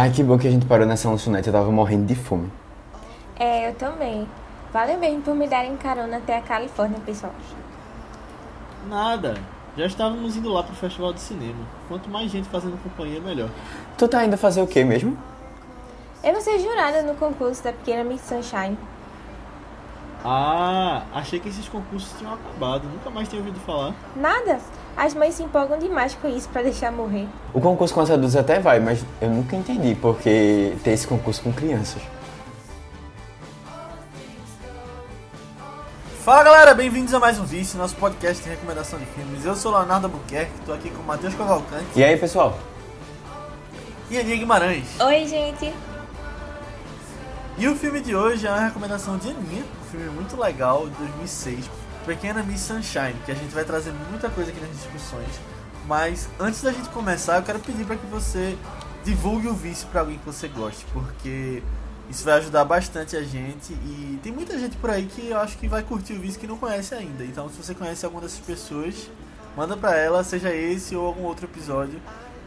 Ai, que bom que a gente parou nessa lanchonete, eu tava morrendo de fome. É, eu também. Valeu mesmo por me darem carona até a Califórnia, pessoal. Nada. Já estávamos indo lá pro festival de cinema. Quanto mais gente fazendo companhia, melhor. Tu tá indo fazer o quê mesmo? Eu vou ser jurada no concurso da Pequena Miss Sunshine. Ah, achei que esses concursos tinham acabado. Nunca mais tinha ouvido falar. Nada. As mães se empolgam demais com isso pra deixar morrer. O concurso com os adultos até vai, mas eu nunca entendi porque ter esse concurso com crianças. Fala galera, bem-vindos a mais um Vice, nosso podcast de recomendação de filmes. Eu sou Leonardo Albuquerque, tô aqui com o Matheus Cavalcante E aí, pessoal? e Aninha Guimarães. Oi, gente. E o filme de hoje é uma recomendação de Aninha, um filme muito legal, de 2006, Pequena Miss Sunshine, que a gente vai trazer muita coisa aqui nas discussões. Mas antes da gente começar, eu quero pedir para que você divulgue o Vice para alguém que você goste, porque isso vai ajudar bastante a gente e tem muita gente por aí que eu acho que vai curtir o Vice que não conhece ainda. Então, se você conhece alguma dessas pessoas, manda para ela, seja esse ou algum outro episódio,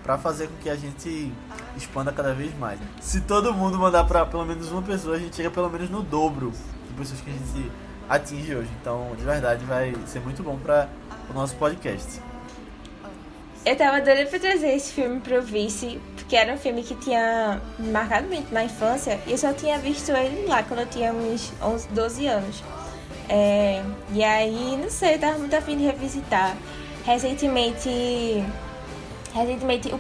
para fazer com que a gente expanda cada vez mais. Se todo mundo mandar para pelo menos uma pessoa, a gente chega pelo menos no dobro de pessoas que a gente atinge hoje. Então, de verdade, vai ser muito bom para o nosso podcast. Eu tava doida pra trazer esse filme pro Vice, porque era um filme que tinha marcado muito na infância, e eu só tinha visto ele lá quando eu tinha uns 11, 12 anos. É, e aí, não sei, eu tava muito afim de revisitar. Recentemente, recentemente o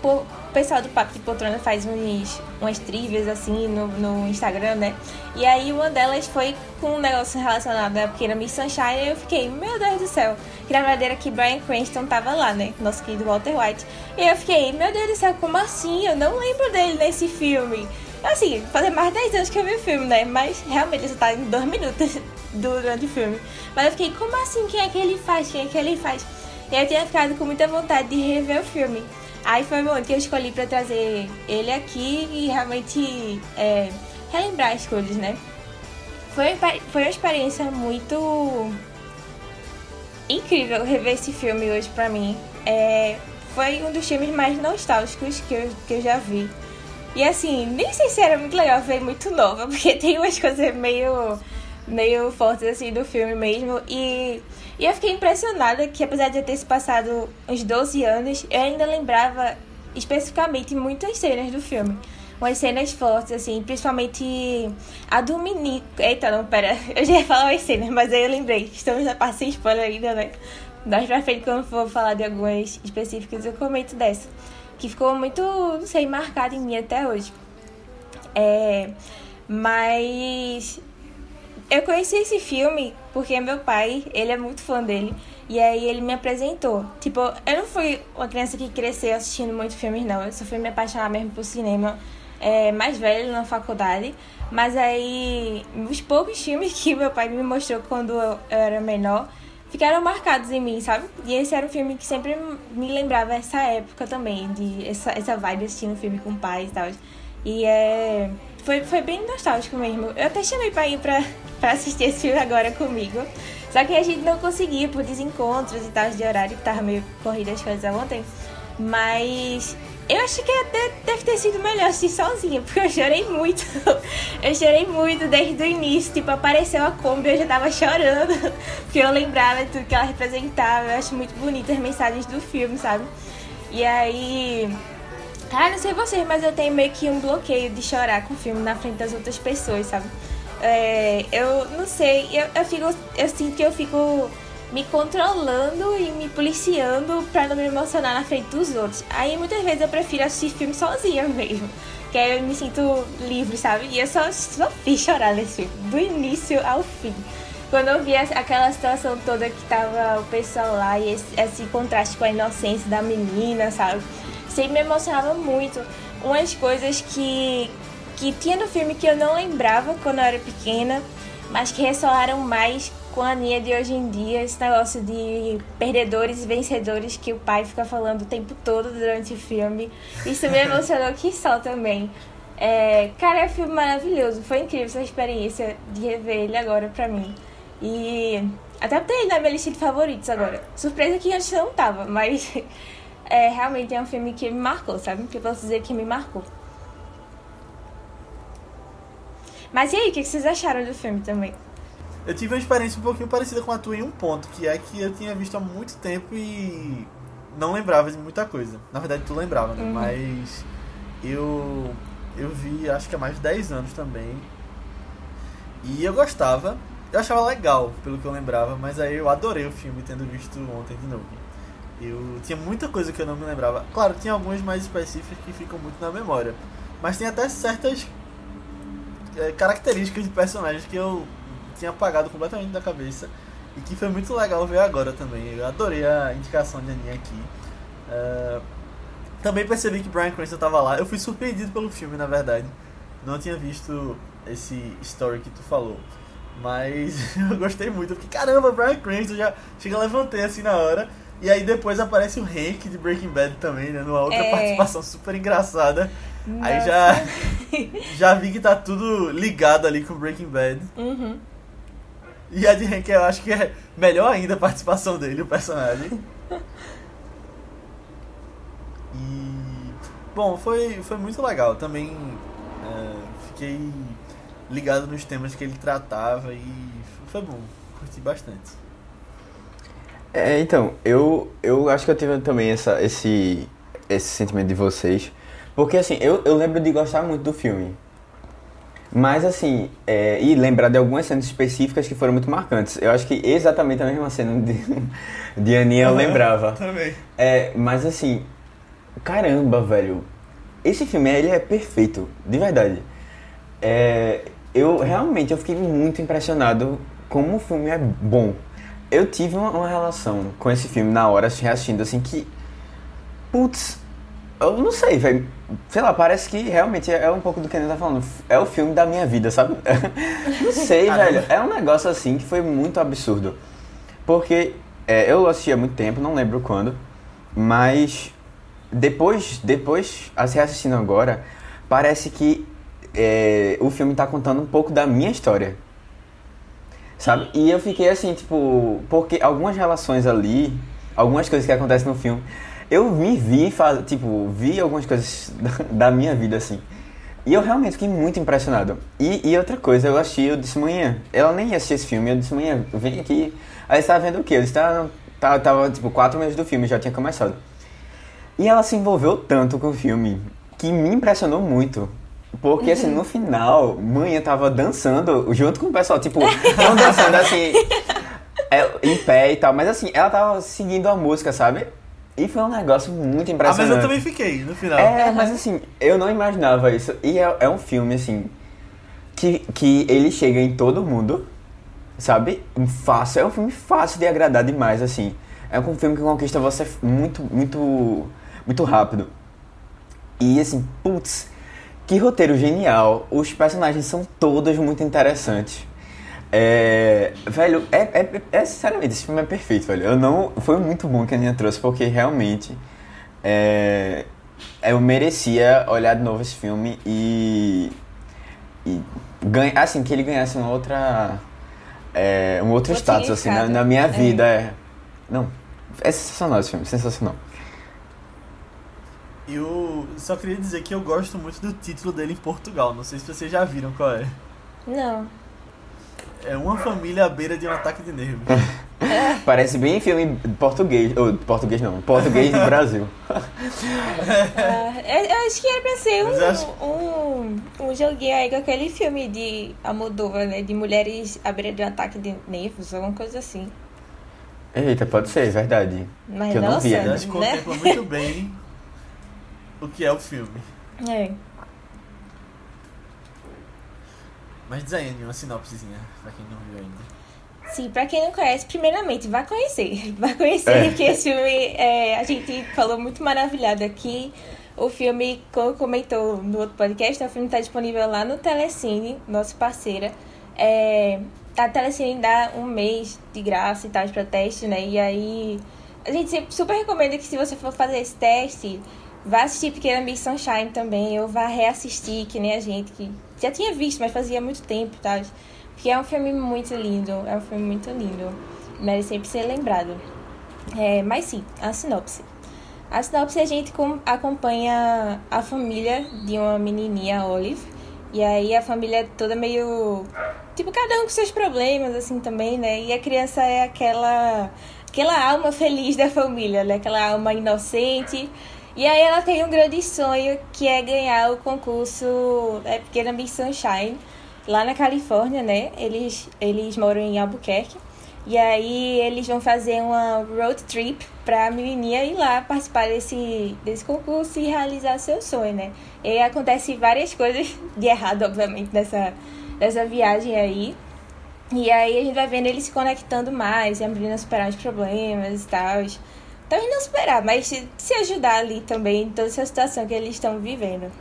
o pessoal do Papo de Poltrona faz uns, umas trivias assim no, no Instagram, né? E aí uma delas foi com um negócio relacionado à pequena Miss Sunshine e eu fiquei, meu Deus do céu. Que na verdade era que Brian Cranston tava lá, né? Nosso querido Walter White. E eu fiquei, meu Deus do céu, como assim? Eu não lembro dele nesse filme. Assim, fazer mais de 10 anos que eu vi o filme, né? Mas realmente isso tá em 2 minutos durante o filme. Mas eu fiquei, como assim? Quem é que ele faz? Quem é que ele faz? E eu tinha ficado com muita vontade de rever o filme. Aí foi o momento que eu escolhi pra trazer ele aqui e realmente é, relembrar as coisas, né? Foi, foi uma experiência muito incrível rever esse filme hoje pra mim. É, foi um dos filmes mais nostálgicos que eu, que eu já vi. E assim, nem sei se era muito legal ver muito nova, porque tem umas coisas meio, meio fortes assim do filme mesmo. E, e eu fiquei impressionada que apesar de eu ter se passado uns 12 anos, eu ainda lembrava especificamente muitas cenas do filme. Umas cenas fortes, assim, principalmente a do menino. Eita, não, pera. Eu já ia falar as cenas, mas aí eu lembrei. Estamos na parte sem spoiler ainda, né? Mais pra frente, quando for falar de algumas específicas, eu comento dessa. Que ficou muito, não sei, marcada em mim até hoje. É. Mas. Eu conheci esse filme porque meu pai, ele é muito fã dele. E aí ele me apresentou. Tipo, eu não fui uma criança que cresceu assistindo muitos filmes, não. Eu só fui me apaixonar mesmo por cinema é, mais velho na faculdade. Mas aí, os poucos filmes que meu pai me mostrou quando eu era menor ficaram marcados em mim, sabe? E esse era um filme que sempre me lembrava essa época também, de essa, essa vibe assistindo filme com pais e tal. E é. Foi, foi bem nostálgico mesmo. Eu até chamei pra ir pra, pra assistir esse filme agora comigo. Só que a gente não conseguia por desencontros e tal de horário, que tava meio corrida as coisas ontem. Mas eu acho que até deve ter sido melhor assistir sozinha, porque eu chorei muito. eu chorei muito desde o início. Tipo, apareceu a Kombi, eu já tava chorando. Porque eu lembrava tudo que ela representava. Eu acho muito bonitas as mensagens do filme, sabe? E aí. Ah, não sei vocês, mas eu tenho meio que um bloqueio de chorar com o filme na frente das outras pessoas, sabe? É, eu não sei, eu, eu fico. Eu sinto que eu fico me controlando e me policiando pra não me emocionar na frente dos outros. Aí muitas vezes eu prefiro assistir filme sozinha mesmo. Que aí eu me sinto livre, sabe? E eu só, só fiz chorar nesse filme, do início ao fim. Quando eu vi aquela situação toda que tava o pessoal lá e esse, esse contraste com a inocência da menina, sabe? Sempre me emocionava muito. Umas coisas que, que tinha no filme que eu não lembrava quando eu era pequena, mas que ressoaram mais com a Nia de hoje em dia, esse negócio de perdedores e vencedores que o pai fica falando o tempo todo durante o filme. Isso me emocionou que só também. É, cara, é um filme maravilhoso. Foi incrível essa experiência de rever ele agora pra mim. E até botei ele na minha lista de favoritos agora. Surpresa que antes não tava, mas é, realmente é um filme que me marcou, sabe? Que eu posso dizer que me marcou. Mas e aí, o que vocês acharam do filme também? Eu tive uma experiência um pouquinho parecida com a tua em um ponto, que é que eu tinha visto há muito tempo e não lembrava de muita coisa. Na verdade, tu lembrava, né? Uhum. Mas eu eu vi acho que há mais de 10 anos também. E eu gostava. Eu achava legal, pelo que eu lembrava, mas aí eu adorei o filme tendo visto ontem de novo. Eu tinha muita coisa que eu não me lembrava. Claro, tinha algumas mais específicas que ficam muito na memória. Mas tem até certas é, características de personagens que eu tinha apagado completamente da cabeça. E que foi muito legal ver agora também. Eu adorei a indicação de Aninha aqui. É, também percebi que Brian Cranston estava lá. Eu fui surpreendido pelo filme, na verdade. Não tinha visto esse story que tu falou. Mas eu gostei muito. Eu fiquei, caramba, Brian Cranston. Já chega, levantei assim na hora. E aí depois aparece o Hank de Breaking Bad também, né? Numa outra É. participação super engraçada. Aí Nossa. já, já vi que tá tudo ligado ali com Breaking Bad. Uhum. E a de Hank eu acho que é melhor ainda a participação dele, o personagem. E. Bom, foi, foi muito legal. Também é, fiquei ligado nos temas que ele tratava e foi bom. Curti bastante. É, então, eu, eu acho que eu tive também essa, esse, esse sentimento de vocês. Porque, assim, eu, eu lembro de gostar muito do filme. Mas, assim, é, e lembrar de algumas cenas específicas que foram muito marcantes. Eu acho que exatamente a mesma cena de, de Aninha eu lembrava. Também. É, mas, assim, caramba, velho. Esse filme, ele é perfeito, de verdade. É, eu realmente eu fiquei muito impressionado como o filme é bom. Eu tive uma, uma relação com esse filme na hora, reassistindo, assim, que. Putz, eu não sei, velho. Sei lá, parece que realmente é um pouco do que ele tá falando. É o filme da minha vida, sabe? não sei, velho. É um negócio assim que foi muito absurdo. Porque é, eu assisti há muito tempo, não lembro quando, mas depois, depois, assim, reassistindo agora, parece que é, o filme tá contando um pouco da minha história. Sabe? E eu fiquei assim, tipo, porque algumas relações ali, algumas coisas que acontecem no filme, eu me vi, faz, tipo, vi algumas coisas da, minha vida, assim. E eu realmente fiquei muito impressionado. E, e outra coisa, eu achei, eu disse manhã, ela nem ia assistir esse filme, eu disse manhã, vem aqui. Aí você tava vendo o quê? Eu disse, tá, tá, tava, tipo, quatro meses do filme, já tinha começado. E ela se envolveu tanto com o filme que me impressionou muito. Porque, assim, no final, manhã tava dançando junto com o pessoal, tipo, não dançando assim, é, em pé e tal, mas assim, ela tava seguindo a música, sabe? E foi um negócio muito Ah, mas impressionante. eu também fiquei no final. É, mas assim, eu não imaginava isso. E é, é um filme, assim, que, que ele chega em todo mundo, sabe? Fácil, é um filme fácil de agradar demais, assim. É um filme que conquista você muito, muito, muito rápido. E assim, putz, que roteiro genial. Os personagens são todos muito interessantes. É, velho, é, é, é- sinceramente, esse filme é perfeito, velho. Eu não, foi muito bom que a Aninha trouxe, porque realmente é, eu merecia olhar de novo esse filme e, e ganha, assim, que ele ganhasse uma outra, é, um outro Outro status assim, na, na minha É. vida. É. Não, é sensacional esse filme, sensacional. Eu só queria dizer que eu gosto muito do título dele em Portugal. Não sei se vocês já viram qual é. Não. É uma família à beira de um ataque de nervos. Parece bem filme português, ou português não, português do Brasil. Eu, eu acho que era pra ser eu acho- um, um, um joguinho aí com aquele filme de Almodóvar, né? De mulheres à beira de um ataque de nervos, alguma coisa assim. Eita, pode ser, é verdade. Mas Que eu não nossa, vi acho que né? contempla muito bem o que é o filme. É. Mas diz aí, uma sinopsezinha, pra quem não viu ainda. Sim, pra quem não conhece, primeiramente, vá conhecer. Vá conhecer, É. porque esse filme, é, a gente falou muito maravilhado aqui. O filme, como comentou no outro podcast, o filme está disponível lá no Telecine, nosso parceira. É, a Telecine dá um mês de graça e tal pra teste, né? E aí, a gente sempre super recomenda que se você for fazer esse teste, vá assistir Pequena Miss Sunshine também, ou vá reassistir, que nem a gente, que já tinha visto, mas fazia muito tempo, tá? Porque é um filme muito lindo, é um filme muito lindo. Merece sempre ser lembrado. É, mas sim, a sinopse. A sinopse a gente com- acompanha a família de uma menininha, Olive, E aí a família é toda meio. Tipo, cada um com seus problemas, assim, também, né? E a criança é aquela. aquela alma feliz da família, né? Aquela alma inocente. E aí ela tem um grande sonho que é ganhar o concurso é, Pequena Miss Sunshine, lá na Califórnia, né? Eles, eles moram em Albuquerque. E aí eles vão fazer uma road trip pra menininha ir lá participar desse, desse concurso e realizar seu sonho, né? E acontece várias coisas de errado, obviamente, nessa, nessa viagem aí. E aí a gente vai vendo eles se conectando mais, e a menina superar os problemas e tal. Talvez não superar, mas se, se ajudar ali também em toda essa situação que eles estão vivendo.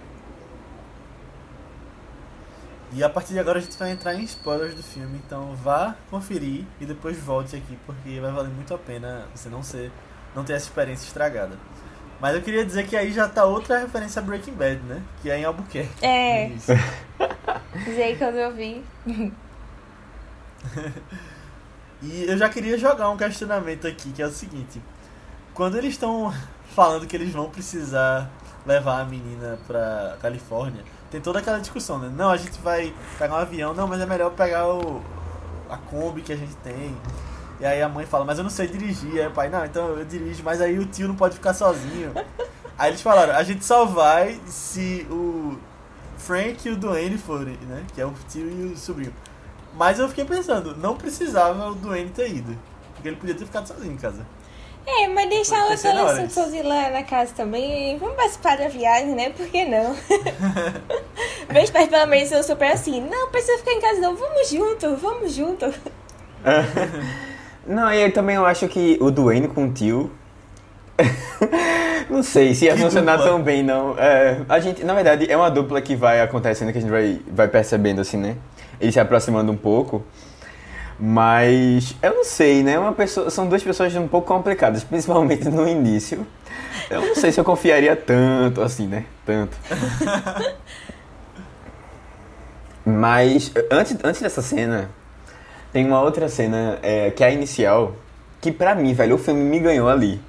E a partir de agora a gente vai entrar em spoilers do filme, então vá conferir e depois volte aqui, porque vai valer muito a pena você não ser não ter essa experiência estragada. Mas eu queria dizer que aí já tá outra referência a Breaking Bad, né? Que é em Albuquerque. É. Dizer quando eu vi. e eu já queria jogar um questionamento aqui, que é o seguinte. Quando eles estão falando que eles vão precisar levar a menina pra Califórnia, tem toda aquela discussão, né? Não, a gente vai pegar um avião, não, mas é melhor pegar o, a Kombi que a gente tem. E aí a mãe fala, mas eu não sei dirigir. Aí o pai, não, então eu dirijo, mas aí o tio não pode ficar sozinho. aí eles falaram, a gente só vai se o Frank e o Duane forem, né? Que é o tio e o sobrinho. Mas eu fiquei pensando, não precisava o Duane ter ido. Porque ele podia ter ficado sozinho em casa. É, mas deixar o adolescente sozinho lá na casa também. Vamos participar da viagem, né? Por que não? Meus pais pelo menos são super assim. Não, precisa ficar em casa não. Vamos junto, vamos junto. não, e também eu acho que o Duane com o tio... não sei se ia que funcionar dupla. tão bem, não. É, a gente, na verdade, é uma dupla que vai acontecendo, que a gente vai, vai percebendo, assim, né? Ele se aproximando um pouco. Mas eu não sei, né? Uma pessoa, são duas pessoas um pouco complicadas, principalmente no início. Eu não sei se eu confiaria tanto assim, né? Tanto. Mas antes, antes dessa cena, tem uma outra cena é, que é a inicial, que pra mim, velho, o filme me ganhou ali.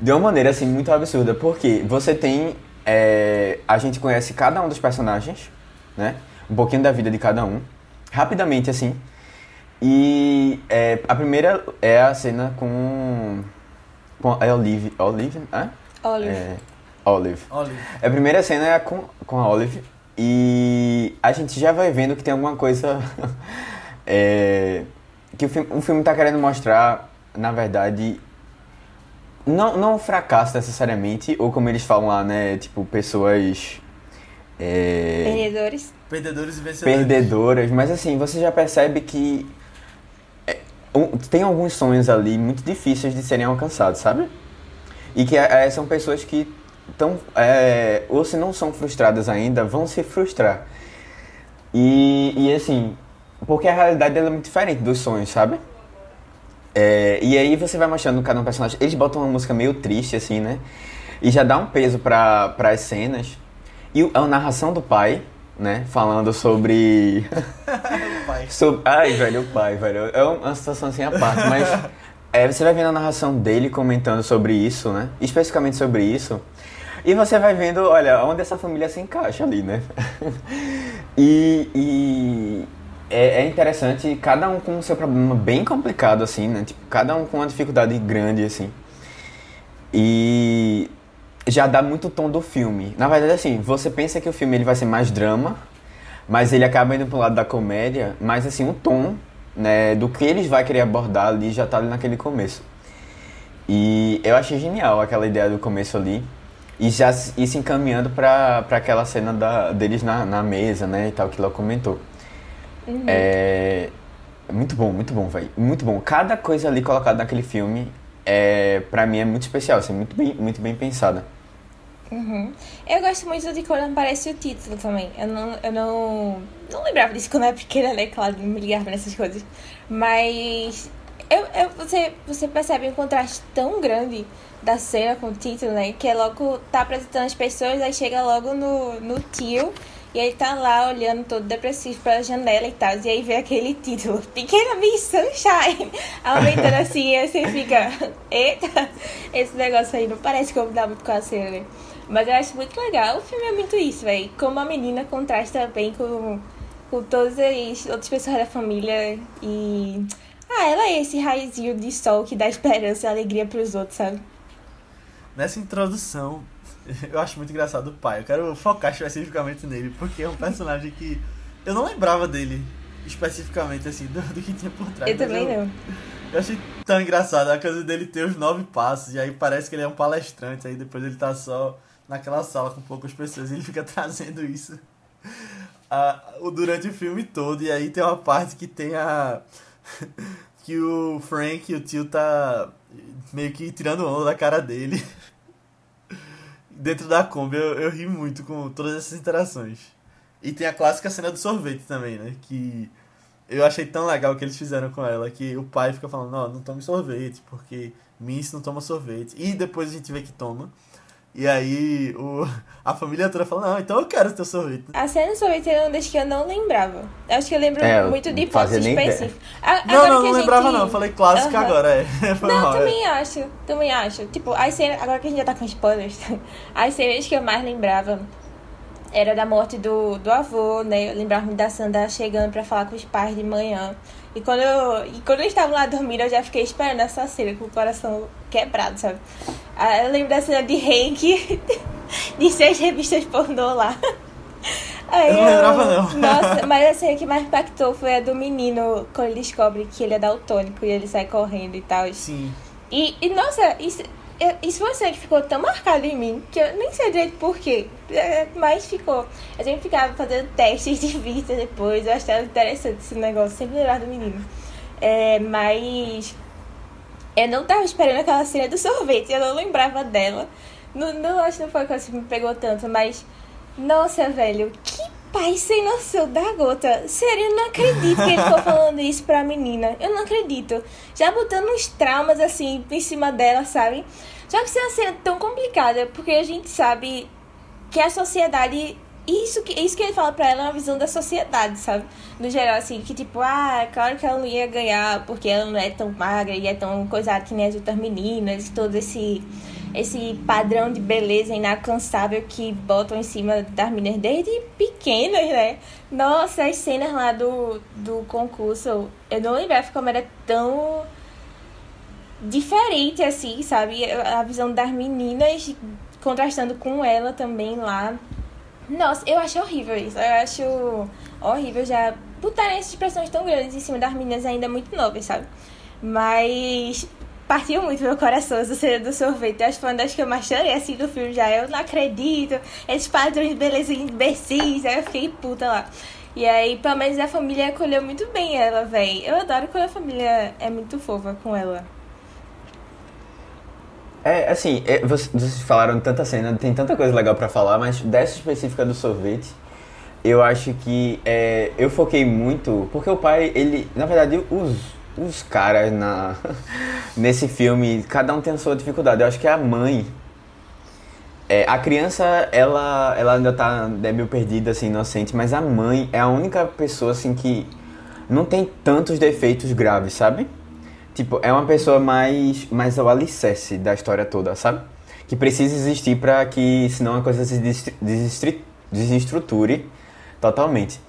De uma maneira assim muito absurda, porque você tem. É, a gente conhece cada um dos personagens, né? Um pouquinho da vida de cada um. Rapidamente, assim. E é, a primeira é a cena com. com a Olive. Olive? Hã? Olive. É, Olive. Olive. A primeira cena é com, com a Olive. E a gente já vai vendo que tem alguma coisa. é, que o filme, o filme tá querendo mostrar, na verdade. Não, não um fracasso necessariamente, ou como eles falam lá, né? Tipo, pessoas. É, Perdedores. Perdedores e vencedores. Perdedoras, mas assim, você já percebe que tem alguns sonhos ali muito difíceis de serem alcançados, sabe? E que é, são pessoas que estão, é, ou se não são frustradas ainda, vão se frustrar. E, e assim, porque a realidade é muito diferente dos sonhos, sabe? É, e aí você vai mostrando cada um personagem. Eles botam uma música meio triste, assim, né? E já dá um peso para as cenas. E a narração do pai, né? Falando sobre. o pai. sobre... Ai, velho, o pai, velho. É uma situação assim à parte, mas. É, você vai vendo a narração dele comentando sobre isso, né? Especificamente sobre isso. E você vai vendo, olha, onde essa família se encaixa ali, né? e, e é, é, interessante, cada um com o seu problema bem complicado, assim, né? Tipo, cada um com uma dificuldade grande, assim. E já dá muito tom do filme. Na verdade, assim, você pensa que o filme ele vai ser mais drama, mas ele acaba indo pro lado da comédia, mas assim, o tom, né, do que eles vai querer abordar ali já tá ali naquele começo. E eu achei genial aquela ideia do começo ali. E já ir se encaminhando para aquela cena da, deles na, na mesa, né, e tal, que ela comentou. Uhum. É, muito bom, muito bom, velho. Muito bom. Cada coisa ali colocada naquele filme é, pra mim é muito especial, assim, muito bem, muito bem pensada. Uhum. Eu gosto muito de quando aparece o título também. Eu não, eu não, não lembrava disso quando eu era pequena, né? Claro, não me ligava nessas coisas. Mas eu, eu, você, você percebe um contraste tão grande da cena com o título, né? Que é logo tá apresentando as pessoas, aí chega logo no, no tio e ele tá lá olhando todo depressivo pela janela e tal. E aí vê aquele título, Pequena Miss Sunshine, aumentando assim, e aí você fica, eita, esse negócio aí não parece dá muito com a cena, né? Mas eu acho muito legal. O filme é muito isso, velho. Como a menina contrasta bem com, com todas as outras pessoas da família. E. Ah, ela é esse raizinho de sol que dá esperança e alegria pros outros, sabe? Nessa introdução, eu acho muito engraçado o pai. Eu quero focar especificamente nele, porque é um personagem que eu não lembrava dele especificamente, assim, do, do que tinha por trás. Eu também eu, não. Eu achei tão engraçado a coisa dele ter os nove passos, e aí parece que ele é um palestrante, aí depois ele tá só naquela sala com poucas pessoas e ele fica trazendo isso uh, durante o filme todo. E aí tem uma parte que tem a. que o Frank, o tio, tá meio que tirando onda da cara dele. Dentro da Kombi, eu, eu ri muito com todas essas interações. E tem a clássica cena do sorvete também, né? Que eu achei tão legal que eles fizeram com ela que o pai fica falando: Não, não tome sorvete, porque Miss não toma sorvete. E depois a gente vê que toma. E aí o, a família toda fala, não, então eu quero teu sorvete. A cena do sorvete era uma das que eu não lembrava. Eu acho que eu lembro é, muito de pontos específicos. Não, não, não lembrava gente... não. Falei clássica uhum. agora, é. não, mal, também é. acho, também acho. Tipo, as cenas, agora que a gente já tá com spoilers, as cenas que eu mais lembrava era da morte do, do avô, né? Eu lembrava da Sandra chegando para falar com os pais de manhã. E quando eu, e quando eu estava lá dormindo, eu já fiquei esperando essa cena com o coração quebrado, sabe? Ah, eu lembro da cena de Hank, de seis revistas pornô lá. Aí eu não lembrava, não. Nossa, mas a cena que mais impactou foi a do menino, quando ele descobre que ele é daltônico e ele sai correndo e tal. Sim. E, e nossa, isso, isso foi uma cena que ficou tão marcada em mim que eu nem sei direito porquê, é, mas ficou. A gente ficava fazendo testes de vista depois, eu achava interessante esse negócio, sempre lembrar do menino. É, mas eu não tava esperando aquela cena do sorvete, eu não lembrava dela. Não, não acho que não foi uma coisa que me pegou tanto, mas. Nossa, velho, que pai sem noção da gota. Sério, eu não acredito que ele ficou falando isso pra menina. Eu não acredito. Já botando uns traumas assim em cima dela, sabe? Só que isso é uma cena tão complicada, porque a gente sabe que a sociedade. Isso que, isso que ele fala pra ela é uma visão da sociedade, sabe? No geral, assim, que tipo, ah, claro que ela não ia ganhar porque ela não é tão magra e é tão coisada que nem as outras meninas, todo esse esse padrão de beleza inalcançável que botam em cima das meninas desde pequenas, né? Nossa, as cenas lá do, do concurso, eu não lembrava como era tão diferente assim, sabe? A visão das meninas contrastando com ela também lá. Nossa, eu acho horrível isso. Eu acho horrível já botarem essas expressões tão grandes em cima das meninas ainda muito novas, sabe? Mas partiu muito meu coração essa cena do sorvete. Eu acho que foi uma das que eu mais chorei assim do filme já. Eu não acredito. Esses padrões de beleza imbecis. Aí eu fiquei puta lá. E aí, pelo menos a família acolheu muito bem ela, véi. Eu adoro quando a família é muito fofa com ela. É, assim, é, vocês falaram tanta cena, tem tanta coisa legal para falar, mas dessa específica do sorvete, eu acho que é, eu foquei muito, porque o pai, ele, na verdade, os os caras na nesse filme, cada um tem a sua dificuldade. Eu acho que a mãe é, a criança, ela, ela ainda tá é meio perdida, assim, inocente, mas a mãe é a única pessoa, assim, que não tem tantos defeitos graves, sabe? Tipo, é uma pessoa mais, mais ao alicerce da história toda, sabe? Que precisa existir para que, senão a coisa se desestruture totalmente.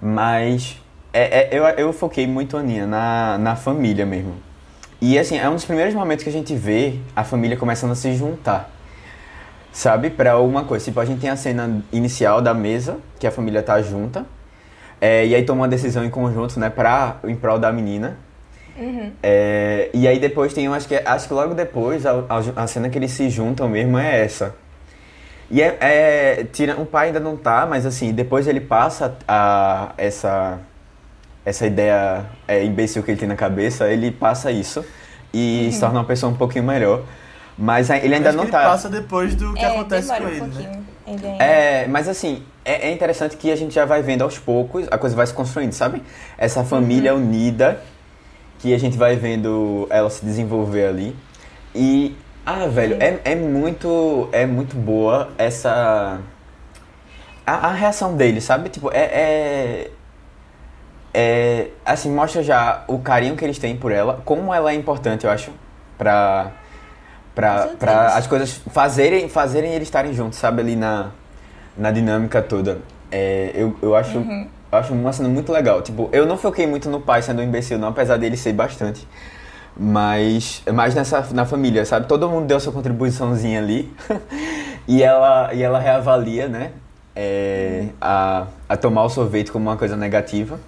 Mas é, é, eu, eu foquei muito, Aninha, na, na família mesmo. E assim, é um dos primeiros momentos que a gente vê a família começando a se juntar. Sabe? Pra alguma coisa. Tipo, a gente tem a cena inicial da mesa, que a família tá junta. É, e aí toma uma decisão em conjunto, né? Pra, em prol da menina. Uhum. É, e aí depois tem, acho que, acho que logo depois, a, a, a cena que eles se juntam mesmo é essa. E é, é, tira, o pai ainda não tá, mas assim, depois ele passa a, essa essa ideia é, imbecil que ele tem na cabeça, ele passa isso e uhum. se torna uma pessoa um pouquinho melhor. Mas ele ainda não ele tá. passa depois do que é, acontece com ele, um né? É, mas assim, é, é, interessante que a gente já vai vendo aos poucos, a coisa vai se construindo, sabe? Essa família uhum. unida, que a gente vai vendo ela se desenvolver ali. E, ah, velho, é, é muito, é muito boa essa... A, a reação dele, sabe? Tipo, é, é é, assim, mostra já o carinho que eles têm por ela, como ela é importante, eu acho, pra, Pra, pra as coisas fazerem, fazerem eles estarem juntos, sabe? Ali na, na dinâmica toda. É, eu, eu acho. Uhum. Eu acho uma cena muito legal. Tipo, eu não foquei muito no pai sendo um imbecil, não, apesar dele ser bastante. Mas mais nessa na família, sabe? Todo mundo deu sua contribuiçãozinha ali. e, ela, e ela reavalia, né? É, a, a tomar o sorvete como uma coisa negativa.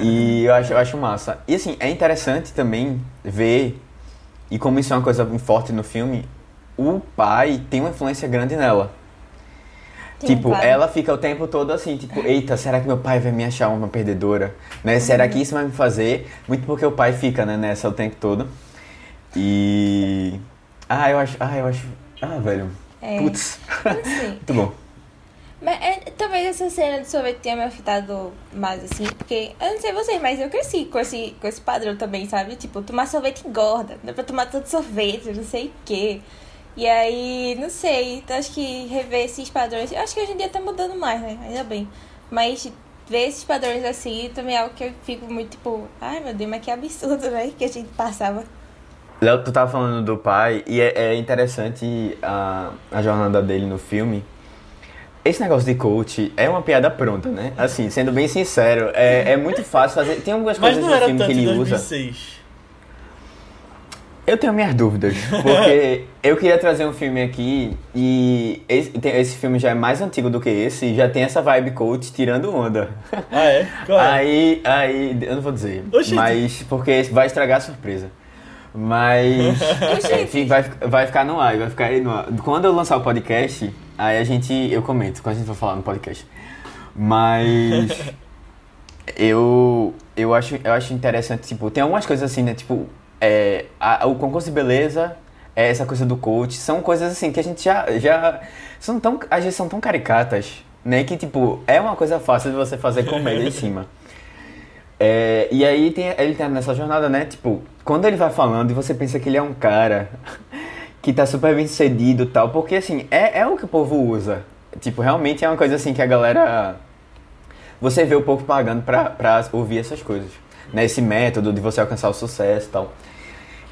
E eu acho, eu acho massa. E assim, é interessante também ver, e como isso é uma coisa forte no filme, o pai tem uma influência grande nela. Sim, tipo, claro. ela fica o tempo todo assim, tipo, eita, será que meu pai vai me achar uma perdedora? Né? Será que isso vai me fazer? Muito porque o pai fica, né, nessa o tempo todo. E. Ah, eu acho. Ah, eu acho. Ah, velho. É. Putz. Sei. Muito bom. Mas é, talvez essa cena do sorvete tenha me afetado mais, assim, porque eu não sei vocês, mas eu cresci com esse, com esse padrão também, sabe? Tipo, tomar sorvete engorda, não é pra tomar todo sorvete, não sei o quê. E aí, não sei, então acho que rever esses padrões, eu acho que hoje em dia tá mudando mais, né? Ainda bem. Mas ver esses padrões assim também é algo que eu fico muito tipo, ai meu Deus, mas que absurdo, né? Que a gente passava. Léo, tu tava falando do pai, e é, é interessante a, a jornada dele no filme. Esse negócio de coach é uma piada pronta, né? Assim, sendo bem sincero, é, é muito fácil fazer. Tem algumas Mas coisas no filme que ele usa. 2006. Eu tenho minhas dúvidas, porque eu queria trazer um filme aqui e esse, tem- esse filme já é mais antigo do que esse e já tem essa vibe coach tirando onda. Ah, é? Qual é? Aí, aí, eu não vou dizer, Oxente. mas porque vai estragar a surpresa. Mas, enfim, vai, vai ficar no ar, vai ficar aí no ar. Quando eu lançar o podcast, aí a gente, eu comento, quando a gente for falar no podcast. Mas, eu, eu acho, eu acho interessante, tipo, tem algumas coisas assim, né, tipo, é, a- o concurso de beleza, é essa coisa do coach, são coisas assim que a gente já, já, são tão, às vezes são tão caricatas, né, que tipo, é uma coisa fácil de você fazer comédia em cima. É, e aí tem, ele tá nessa jornada, né? Tipo, quando ele vai falando e você pensa que ele é um cara que tá super bem sucedido e tal, porque assim, é, é o que o povo usa. Tipo, realmente é uma coisa assim que a galera. Você vê o povo pagando pra, pra ouvir essas coisas. Né? Esse método de você alcançar o sucesso e tal.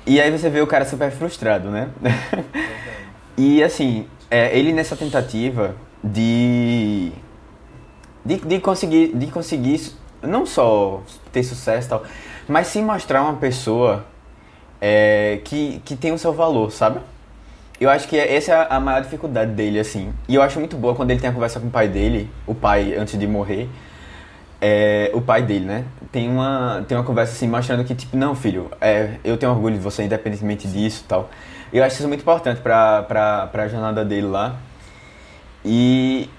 E aí você vê o cara super frustrado, né? e assim, é, ele nessa tentativa de de, de conseguir de conseguir não só ter sucesso tal, mas sim mostrar uma pessoa é, que, que tem o seu valor, sabe? Eu acho que essa é a maior dificuldade dele, assim. E eu acho muito boa quando ele tem a conversa com o pai dele, o pai antes de morrer, é, o pai dele, né? Tem uma, tem uma conversa assim mostrando que, tipo, não, filho, é, eu tenho orgulho de você, independentemente disso tal. Eu acho isso muito importante pra, pra, pra jornada dele lá. E,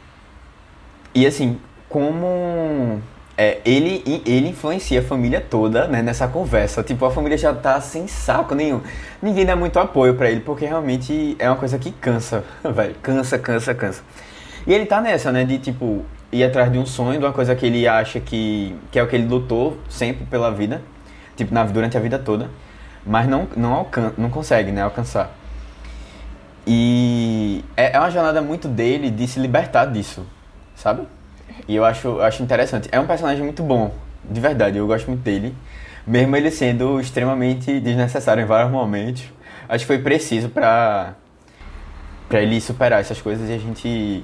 e assim, como é, ele, ele influencia a família toda né, nessa conversa. Tipo, a família já tá sem saco nenhum. Ninguém dá muito apoio pra ele, porque realmente é uma coisa que cansa, velho. Cansa, cansa, cansa. E ele tá nessa, né, de tipo, ir atrás de um sonho, de uma coisa que ele acha que, que é o que ele lutou sempre pela vida, tipo, na, durante a vida toda, mas não, não, alcan não consegue, né, alcançar. E é, é uma jornada muito dele de se libertar disso, sabe? E eu acho, acho interessante. É um personagem muito bom, de verdade, eu gosto muito dele. Mesmo ele sendo extremamente desnecessário em vários momentos. Acho que foi preciso pra, pra ele superar essas coisas e a gente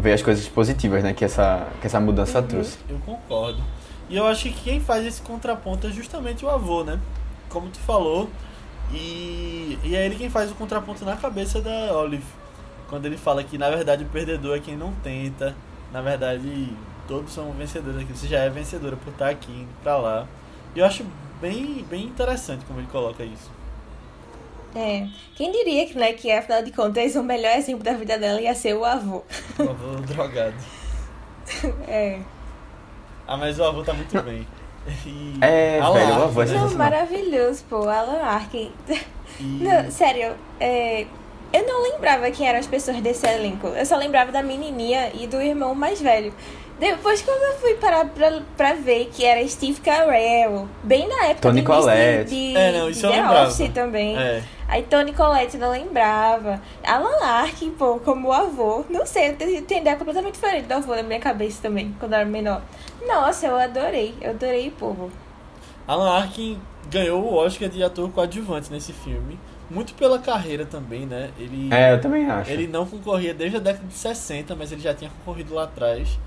ver as coisas positivas, né? Que essa, que essa mudança trouxe. Eu concordo. E eu acho que quem faz esse contraponto é justamente o avô, né? Como tu falou. E, e é ele quem faz o contraponto na cabeça da Olive. Quando ele fala que na verdade o perdedor é quem não tenta. Na verdade, todos são vencedores aqui. Você já é vencedora por estar aqui, indo pra lá. E eu acho bem, bem interessante como ele coloca isso. É. Quem diria que, né, que afinal de contas o melhor exemplo da vida dela ia ser o avô. O avô drogado. É. Ah, mas o avô tá muito bem. E É, Alan velho, o Arkin, avô é né? Não, maravilhoso, pô. Alan Arkin. E- Não, sério, é, eu não lembrava quem eram as pessoas desse elenco. Eu só lembrava da menininha e do irmão mais velho. Depois, quando eu fui parar pra, pra ver que era Steve Carell, bem na época do início Collette. de, de, É, não, de isso eu The. Office também. É. Aí Tony Collette não lembrava. Alan Arkin, pô, como avô. Não sei, eu tenho tenho ideia completamente diferente do avô na minha cabeça também, quando eu era menor. Nossa, eu adorei. Eu adorei o povo. Alan Arkin ganhou o Oscar de ator coadjuvante nesse filme muito pela carreira também, né? Ele, É, eu também acho. ele não concorria desde a década de 60, mas ele já tinha concorrido lá atrás.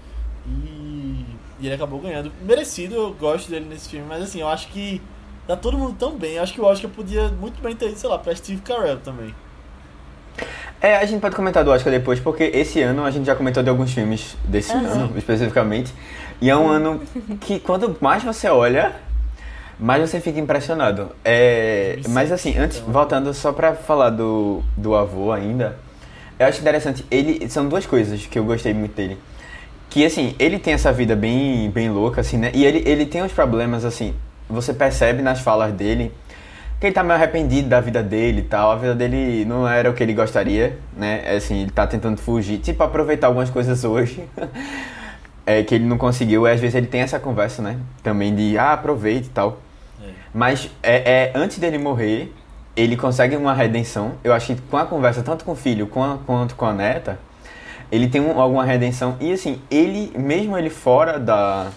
E, e ele acabou ganhando. Merecido, eu gosto dele nesse filme, mas assim, eu acho que tá todo mundo tão bem. Eu acho que o Oscar podia muito bem ter ido, sei lá, pra Steve Carell também. É, a gente pode comentar do Oscar depois, porque esse ano a gente já comentou de alguns filmes desse Aham. ano, especificamente. E é um ano que quanto mais você olha, mais você fica impressionado. É, 2007, mas assim, antes, então. voltando só pra falar do, do avô ainda, eu acho interessante, ele são duas coisas que eu gostei muito dele. Que assim, ele tem essa vida bem, bem louca, assim, né? E ele, ele tem uns problemas, assim, você percebe nas falas dele que ele tá meio arrependido da vida dele e tal. A vida dele não era o que ele gostaria, né? É Assim, ele tá tentando fugir, tipo, aproveitar algumas coisas hoje. é, que ele não conseguiu. E às vezes ele tem essa conversa, né? Também de, ah, aproveite e tal. É. Mas é, é, antes dele morrer, ele consegue uma redenção. Eu acho que com a conversa, tanto com o filho com a- quanto com a neta, ele tem um- alguma redenção. E assim, ele, mesmo ele fora da,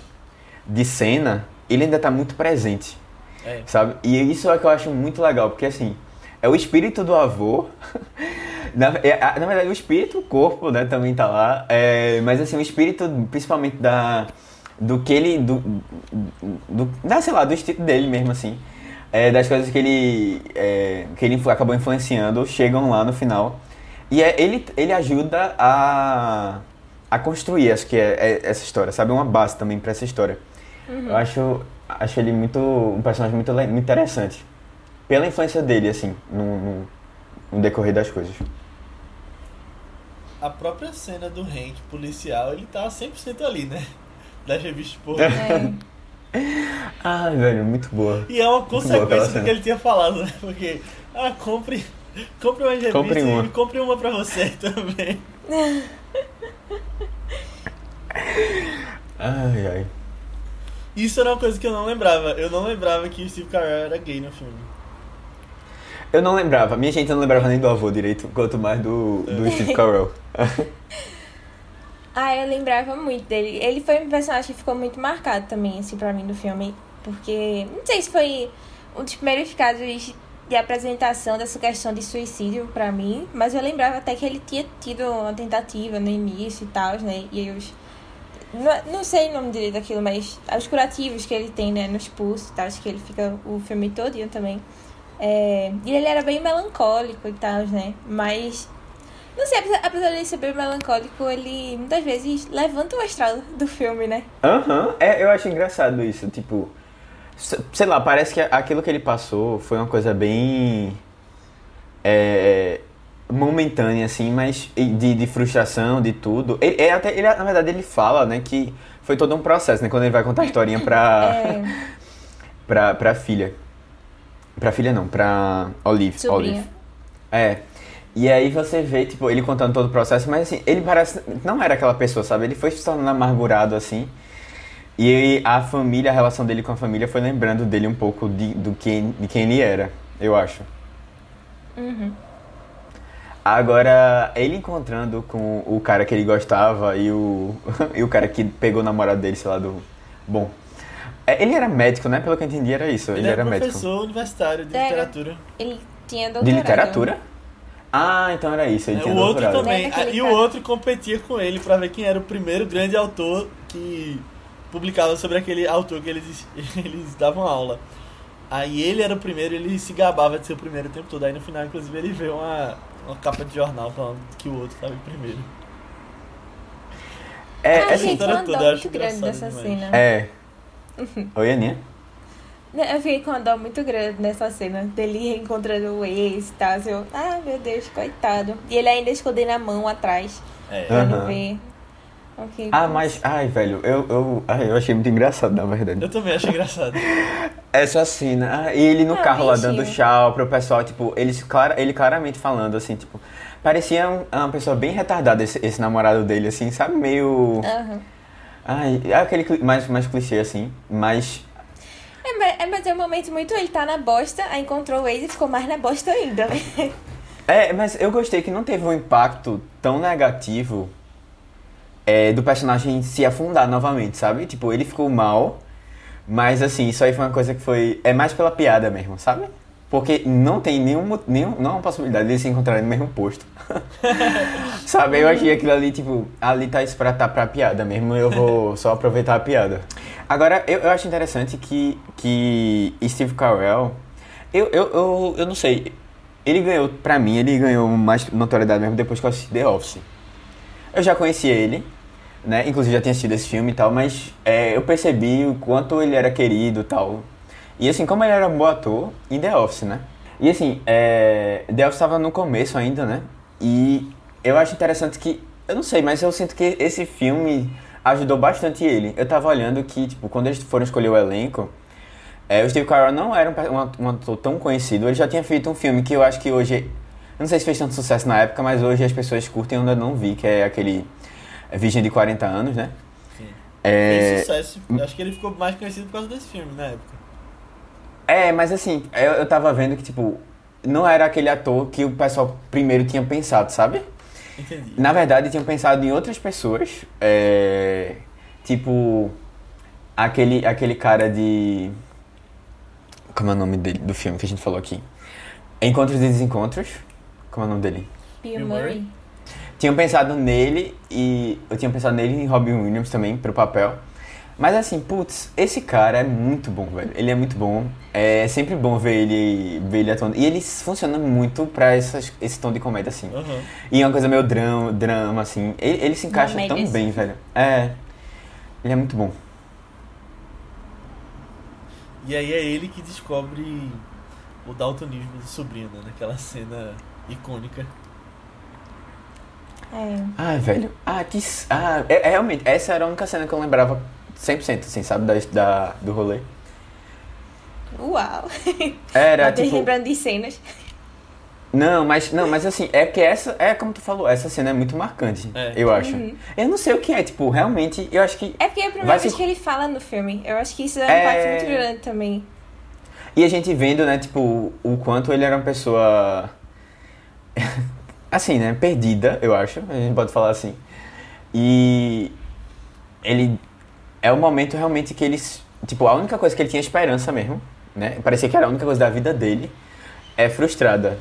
de cena, ele ainda tá muito presente É. sabe? E isso é que eu acho muito legal, porque assim, é o espírito do avô. na, é, na verdade, o espírito, o corpo, né, também tá lá. É, mas assim, o espírito, principalmente da. Do que ele. Do, do, da, sei lá, do estilo dele mesmo, assim. É, das coisas que ele. é, que ele acabou influenciando, chegam lá no final. E é, ele, ele ajuda a. a construir, acho que é, é essa história, sabe? Uma base também pra essa história. Eu acho, acho ele muito um personagem muito, muito interessante. Pela influência dele, assim, no, no, no decorrer das coisas. A própria cena do Hank policial, ele tá 100% ali, né? Das revistas por É. Ai, velho, muito boa. E é uma aquela consequência do que ele tinha falado, né? Porque, ah, compre, compre uma revista Compre uma. e compre uma pra você também. Ai, ai. Isso era uma coisa que eu não lembrava. Eu não lembrava que o Steve Carell era gay no filme. Eu não lembrava, minha gente, não lembrava nem do avô direito, quanto mais do, do Steve Carell. Ah, eu lembrava muito dele. Ele foi um personagem que ficou muito marcado também, assim, pra mim, do filme. Porque, não sei se foi um dos primeiros casos de apresentação dessa questão de suicídio pra mim. Mas eu lembrava até que ele tinha tido uma tentativa no início e tal, né? E aí os... Não, não sei o nome direito daquilo, mas os curativos que ele tem, né? Nos pulsos e tal. Acho que ele fica o filme todinho também. É, e ele era bem melancólico e tal, né? Mas não sei, apesar, de ele ser bem melancólico, ele muitas vezes levanta o astral do filme, né? Aham, é, eu acho engraçado isso, tipo... se- Sei lá, parece que aquilo que ele passou foi uma coisa bem... É, momentânea, assim, mas de, de frustração, de tudo. Ele, é até, ele, na verdade, ele fala, né, que foi todo um processo, né, quando ele vai contar a historinha pra... É, pra, pra filha. Pra filha não, pra Olive. sobrinha. Olive. É. E aí você vê, tipo, ele contando todo o processo, mas assim, ele parece. Não era aquela pessoa, sabe? Ele foi se tornando amargurado, assim. E a família, a relação dele com a família foi lembrando dele um pouco de, do quem, de quem ele era, eu acho. Uhum. Agora, ele encontrando com o cara que ele gostava e o, e o cara que pegou o namorado dele, sei lá, do. Bom. é, Ele era médico, né? Pelo que eu entendi, era isso. Ele, Ele, era era médico. professor universitário de Era. literatura. Ele tinha doutorado. De literatura? Ah, então era isso. Ele É, tinha o outro doutorado. também. Lembra aquele Ah, E o cara? outro competia com ele pra ver quem era o primeiro grande autor que publicava sobre aquele autor que eles, eles davam aula. Aí ele era o primeiro, ele se gabava de ser o primeiro o tempo todo. Aí no final, inclusive, ele veio uma, uma capa de jornal falando que o outro estava em primeiro. É, Ah, assim, gente, história uma toda dó eu acho muito grande dessa demais. cena. É. Oi, Aninha? Eu fiquei com uma dó muito grande nessa cena dele reencontrando o ex e tal. Eu, ah, meu Deus, coitado. E ele ainda escondendo a mão atrás É. pra não Aham. ver. Ok. Ah, mas. Ai, velho, eu, eu, ai, eu achei muito engraçado, na verdade. Eu também acho engraçado. Essa cena. Ah, e ele no Ah, carro lá dando tchau pro pessoal, tipo, clara, ele claramente falando, assim, tipo. Parecia um- uma pessoa bem retardada, esse, esse namorado dele, assim, sabe? Meio. Aham. Ai, é aquele mais, mais clichê, assim. Mas. É, mas, é, mas é um momento muito ele tá na bosta, aí encontrou o ex e ficou mais na bosta ainda. né? É, mas eu gostei que não teve um impacto tão negativo é, do personagem se afundar novamente, sabe? Tipo, ele ficou mal, mas assim, isso aí foi uma coisa que foi. É mais pela piada mesmo, sabe? Porque não tem nenhum, nenhum, não há uma possibilidade de se encontrarem no mesmo posto. Sabe? Eu achei aquilo ali, tipo, ali tá isso pra, tá pra piada mesmo, eu vou só aproveitar a piada. Agora, eu, eu acho interessante que, que Steve Carell, eu, eu, eu, eu não sei, ele ganhou, pra mim, ele ganhou mais notoriedade mesmo depois que eu assisti The Office. Eu já conhecia ele, né? Inclusive já tinha assistido esse filme e tal, mas é, eu percebi o quanto ele era querido e tal. E assim, como ele era um bom ator em The Office, né? E assim, é, The Office estava no começo ainda, né? E eu acho interessante que, eu não sei, mas eu sinto que esse filme ajudou bastante ele. Eu tava olhando que, tipo, quando eles foram escolher o elenco, é, o Steve Carell não era um, um ator tão conhecido. Ele já tinha feito um filme que eu acho que hoje, não sei se fez tanto sucesso na época, mas hoje as pessoas curtem, eu ainda não vi, que é aquele Virgem de 40 anos, né? Sim. É... Sucesso. Acho que ele ficou mais conhecido por causa desse filme na época. É, mas assim, eu, eu tava vendo que, tipo, não era aquele ator que o pessoal primeiro tinha pensado, sabe? Entendi. Na verdade, tinham pensado em outras pessoas. É, tipo, aquele, aquele cara de. Como é o nome dele, do filme que a gente falou aqui? Encontros e Desencontros. Como é o nome dele? Bill Murray. Tinham pensado nele e. Eu tinha pensado nele em Robin Williams também, pro papel. Mas assim, putz, esse cara é muito bom, velho. Ele é muito bom. É sempre bom ver ele, ver ele atuando. E ele funciona muito pra essas, esse tom de comédia, assim. Uhum. E é uma coisa meio drama, drama assim. Ele, ele se encaixa tão Comédia, bem, velho. É. Ele é muito bom. E aí é ele que descobre o daltonismo do sobrinho, né? Naquela cena icônica. É. Ah, velho. Ah, que. Ah, é, é realmente. Essa era a única cena que eu lembrava 100%, assim, sabe? Da, da, do rolê. Uau! Era, tipo. lembrando de cenas. Não, mas não, mas assim, é porque essa, é como tu falou, essa cena é muito marcante, É. eu acho. Uhum. Eu não sei o que é, tipo, realmente, eu acho que. É porque é a primeira vez se- que ele fala no filme. Eu acho que isso é um É. impacto muito grande também. E a gente vendo, né, tipo, o quanto ele era uma pessoa. assim, né, perdida, eu acho, a gente pode falar assim. E. Ele. É o momento realmente que eles. Tipo, a única coisa que ele tinha esperança mesmo, né? Parecia que era a única coisa da vida dele. É frustrada.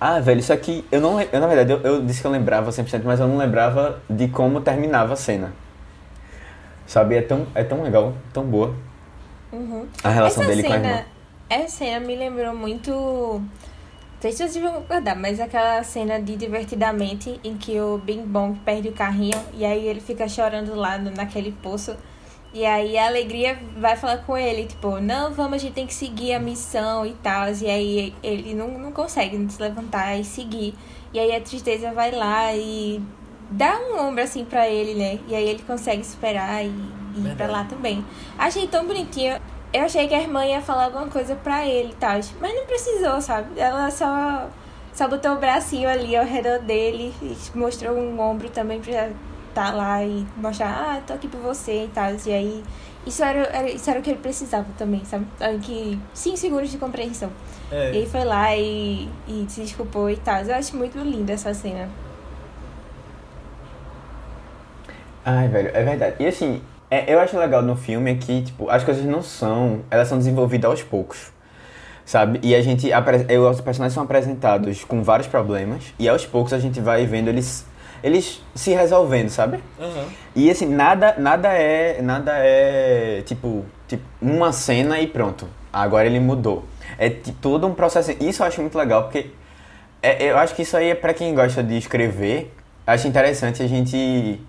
Ah, velho, isso aqui. Eu não. Eu, na verdade, eu, eu disse que eu lembrava 100%, mas eu não lembrava de como terminava a cena. Sabe? É tão, é tão legal, tão boa. Uhum. A relação essa dele com a irmã. cena, essa cena me lembrou muito. Se vocês vão concordar, mas aquela cena de Divertidamente em que o Bing Bong perde o carrinho e aí ele fica chorando lá no- naquele poço. E aí a alegria vai falar com ele, tipo, não, vamos, a gente tem que seguir a missão e tal. E aí ele não, não consegue se levantar e seguir. E aí a tristeza vai lá e dá um ombro assim pra ele, né? E aí ele consegue superar e, e ir pra lá também. Achei tão bonitinho. Eu achei que a irmã ia falar alguma coisa pra ele e tal, mas não precisou, sabe? Ela só, só botou o bracinho ali ao redor dele e mostrou um ombro também pra estar lá e mostrar, ah, tô aqui por você e tal. E aí, isso era, era- isso era o que ele precisava também, sabe? Alguém que 5 segundos de compreensão. É. E aí foi lá e, e se desculpou e tal. Eu acho muito linda essa cena. Ai, velho, é verdade. E assim, é, eu acho legal no filme é que, tipo, as coisas não são. Elas são desenvolvidas aos poucos. Sabe? E a gente. Os personagens são apresentados com vários problemas. E aos poucos a gente vai vendo eles. Eles se resolvendo, sabe? Aham. E assim, nada, nada é. Nada é. Tipo, tipo, uma cena e pronto. Agora ele mudou. É todo um processo. Isso eu acho muito legal, porque é- eu acho que isso aí é pra quem gosta de escrever. Acho interessante a gente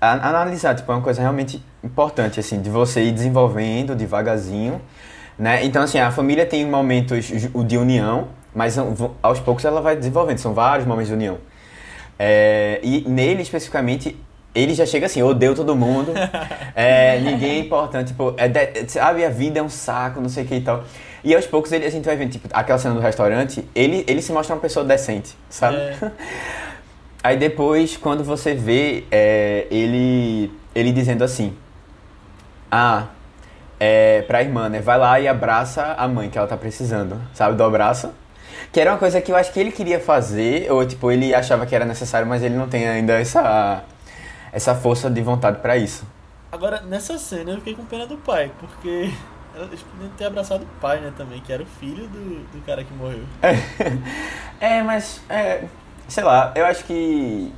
analisar, tipo, é uma coisa realmente importante, assim, de você ir desenvolvendo devagarzinho, né? Então, assim, a família tem momentos de união, mas aos poucos ela vai desenvolvendo, são vários momentos de união. É, e nele, especificamente, ele já chega assim, odeio todo mundo, é, ninguém é importante, tipo, é de- sabe, a vida é um saco, não sei o que e tal. E aos poucos ele, a gente vai vendo, tipo, aquela cena do restaurante, ele, ele se mostra uma pessoa decente, sabe? É. Aí depois, quando você vê é, ele, ele dizendo assim, ah, é, pra irmã, né, vai lá e abraça a mãe que ela tá precisando, sabe, do abraço. Que era uma coisa que eu acho que ele queria fazer, ou tipo, ele achava que era necessário, mas ele não tem ainda essa, essa força de vontade pra isso. Agora, nessa cena eu fiquei com pena do pai, porque Eles podiam ter abraçado o pai, né, também, que era o filho do, do cara que morreu. É, mas, é, sei lá, eu acho que.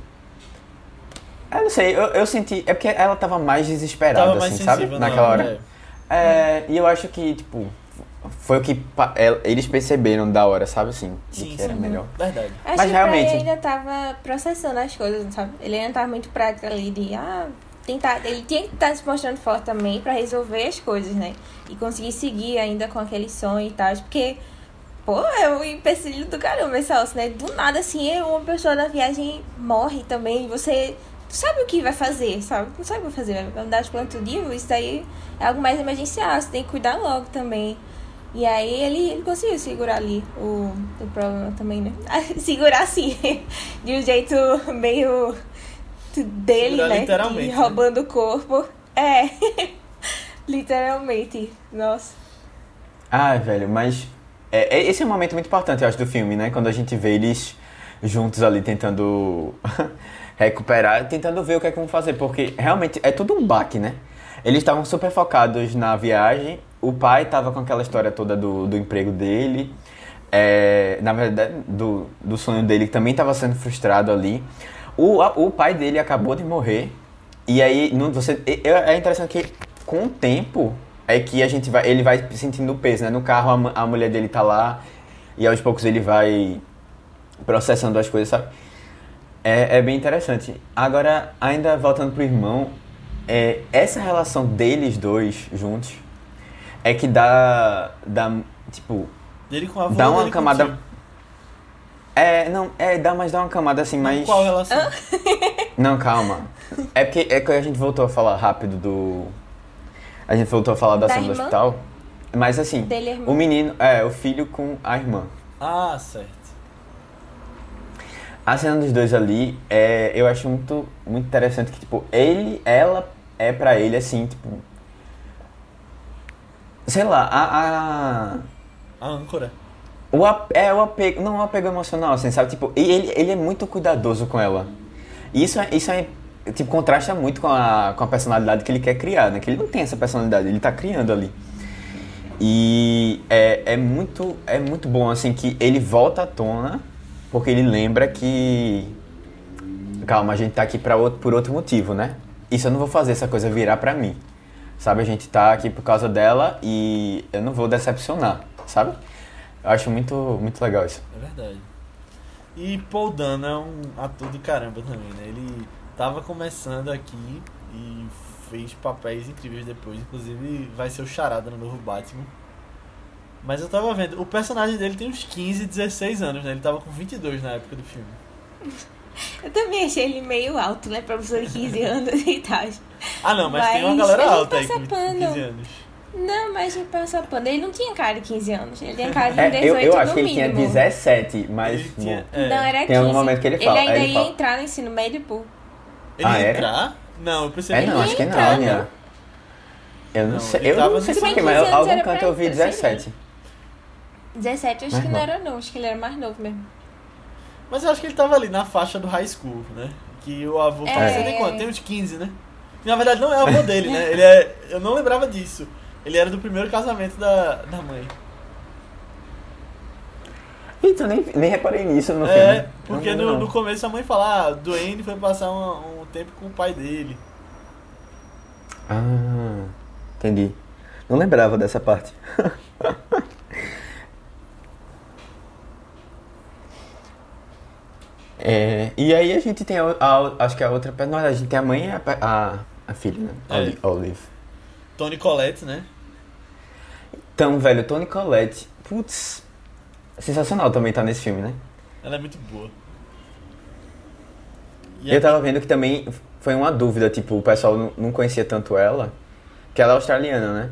Eu não sei, eu, eu senti. É porque ela tava mais desesperada, Tava mais assim, sabe? na Naquela hora, hora. É, e eu acho que, tipo, foi o que el- eles perceberam da hora, sabe assim? Sim, que era sim. melhor. Verdade. Acho Mas que realmente- pai ainda tava processando as coisas, sabe? Ele ainda tava muito prático ali de, ah, tentar, ele tinha que estar se mostrando forte também pra resolver as coisas, né? E conseguir seguir ainda com aquele sonho e tal, porque, pô, é um empecilho do caramba esse alce, né? Do nada, assim, uma pessoa na viagem morre também, e você sabe o que vai fazer, sabe? Não sabe o que vai fazer, vai andar de plano tudinho, isso daí é algo mais emergencial, você tem que cuidar logo também. E aí ele, ele conseguiu segurar ali o, o problema também, né? segurar assim, de um jeito meio dele, Segurar né? literalmente, De né? roubando o corpo. É. literalmente. Nossa. Ah, velho, mas. É, é- esse é um momento muito importante, eu acho, do filme, né? Quando a gente vê eles juntos ali tentando recuperar, tentando ver o que é que vão fazer, porque realmente é tudo um baque, né? Eles estavam super focados na viagem, o pai tava com aquela história toda do, do emprego dele, é, na verdade, do, do sonho dele que também estava sendo frustrado ali. O, a- o pai dele acabou de morrer, e aí não, você, é, é interessante que com o tempo é que a gente vai, ele vai sentindo o peso, né? No carro a, a mulher dele tá lá, e aos poucos ele vai processando as coisas, sabe? É, é bem interessante. Agora, ainda voltando pro irmão, é, essa relação deles dois juntos é que dá, dá tipo, Dele com a avó dá uma camada... É, não, é, dá, mas dá uma camada assim, mais... Qual relação? Não, calma. É porque é que a gente voltou a falar rápido do. A gente voltou a falar da, Da cena do hospital. Mas assim, Dele é o menino, é, o filho com a irmã. Ah, certo. A cena dos dois ali, é, eu acho muito, muito interessante que, tipo, ele, ela é pra ele assim, tipo. Sei lá, a. a A âncora. o, ap- é o apego, não o apego emocional, assim, sabe? Tipo, e ele, ele é muito cuidadoso com ela. E isso, é- isso é, tipo, contrasta muito com a, com a personalidade que ele quer criar, né? Que ele não tem essa personalidade, ele tá criando ali. E é, é, muito, é muito bom, assim, que ele volta à tona, porque ele lembra que... Calma, a gente tá aqui pra outro, por outro motivo, né? Isso eu não vou fazer essa coisa virar pra mim. Sabe, a gente tá aqui por causa dela e eu não vou decepcionar, sabe? Eu acho muito, muito legal isso. É verdade. E Paul Dano é um ator do caramba também, né? Ele tava começando aqui e fez papéis incríveis depois. Inclusive vai ser o Charada no novo Batman. Mas eu tava vendo, o personagem dele tem uns 15, 16 anos, né? Ele tava com 22 na época do filme. Eu também achei ele meio alto, né? Pra pessoa de 15 anos e tal. Ah não, mas, tem uma Mas galera alta aí com pano. 15 anos. Não, mas ele passa pano. Ele não tinha cara de 15 anos. Ele tinha cara de É, 18 eu, eu acho que ele tinha mínimo. 17, mas. Ele tinha- é. Não, era 15. Tem algum momento que ele fala, Ele ainda ele ia fala. entrar no ensino médio, pô. Ele Ah, ia era? entrar? Não, eu pensei É, que não, ele acho que não, entrar, minha. Eu não, Não, sei, eu não sei porquê, ensino mas algum canto eu vi ele, pra 17. 17 eu acho Mais que não era não. Acho que ele era mais novo mesmo. Mas eu acho que ele tava ali na faixa do high school, né? Que o avô É. tá é. tem quanto? Tem uns 15, né? Na verdade não é o avô dele, né? Ele é. Eu não lembrava disso. Ele era do primeiro casamento da, da mãe. Então, nem, nem reparei nisso no é, filme. porque Não, no, não. no começo a mãe fala, ah, Duane foi passar um, um tempo com o pai dele. Ah, entendi. Não lembrava dessa parte. É, e aí a gente tem a, a- acho que a outra personagem, a gente tem a mãe e a, a, a filha, né? É. Oli- Olive. Tony Collette, né? Então, velho, Tony Collette, putz, sensacional também tá nesse filme, né? Ela é muito boa. E Eu tava vendo que também foi uma dúvida, tipo, o pessoal não, não conhecia tanto ela, que ela é australiana, né?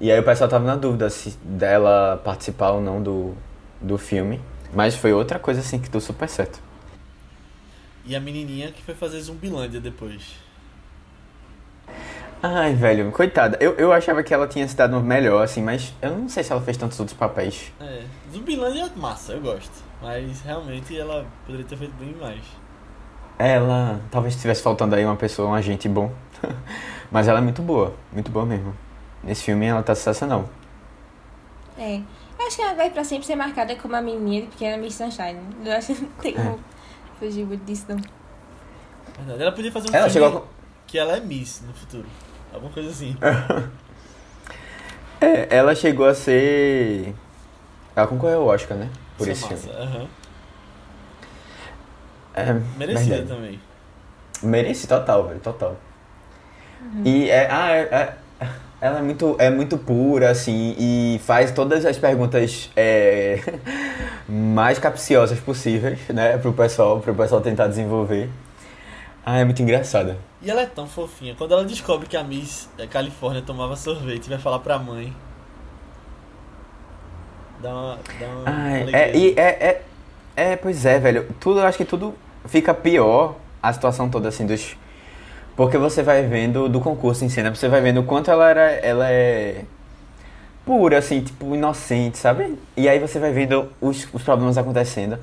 E aí o pessoal tava na dúvida se dela participar ou não do, do filme. Mas foi outra coisa assim que deu super certo. E a menininha que foi fazer Zumbilândia depois. Ai, velho, coitada. Eu, eu achava que ela tinha se dado melhor, assim, mas eu não sei se ela fez tantos outros papéis. É, Zumbilândia é massa, eu gosto. Mas realmente ela poderia ter feito bem mais. Ela talvez estivesse faltando aí uma pessoa, um agente bom. mas ela é muito boa, muito boa mesmo. nesse filme ela tá sensacional. É. Eu acho que ela vai pra sempre ser marcada como a menina de pequena Miss Sunshine. Eu acho que não tem É. como fugir muito disso, não. Verdade. Ela podia fazer um Ela filme chegou que ela é Miss no futuro. Alguma coisa assim. É, ela chegou a ser. Ela concorreu ao Oscar, né? Por Isso esse é filme. massa. É, Merecia verdade. também. Merece total, velho, total. E é, ah, é, é- ela é muito, é muito pura, assim, e faz todas as perguntas é, mais capciosas possíveis, né, pro pessoal, pro pessoal tentar desenvolver. Ah, é muito engraçada. E ela é tão fofinha. Quando ela descobre que a Miss eh, Califórnia tomava sorvete e vai falar pra mãe. Dá uma. Dá uma Ah, é, alegria. e é, é, é, pois é, velho, tudo, eu acho que tudo fica pior, a situação toda, assim, dos... Porque você vai vendo do concurso em cena, você vai vendo o quanto ela era, ela é pura, assim, tipo, inocente, sabe? E aí você vai vendo os, os problemas acontecendo,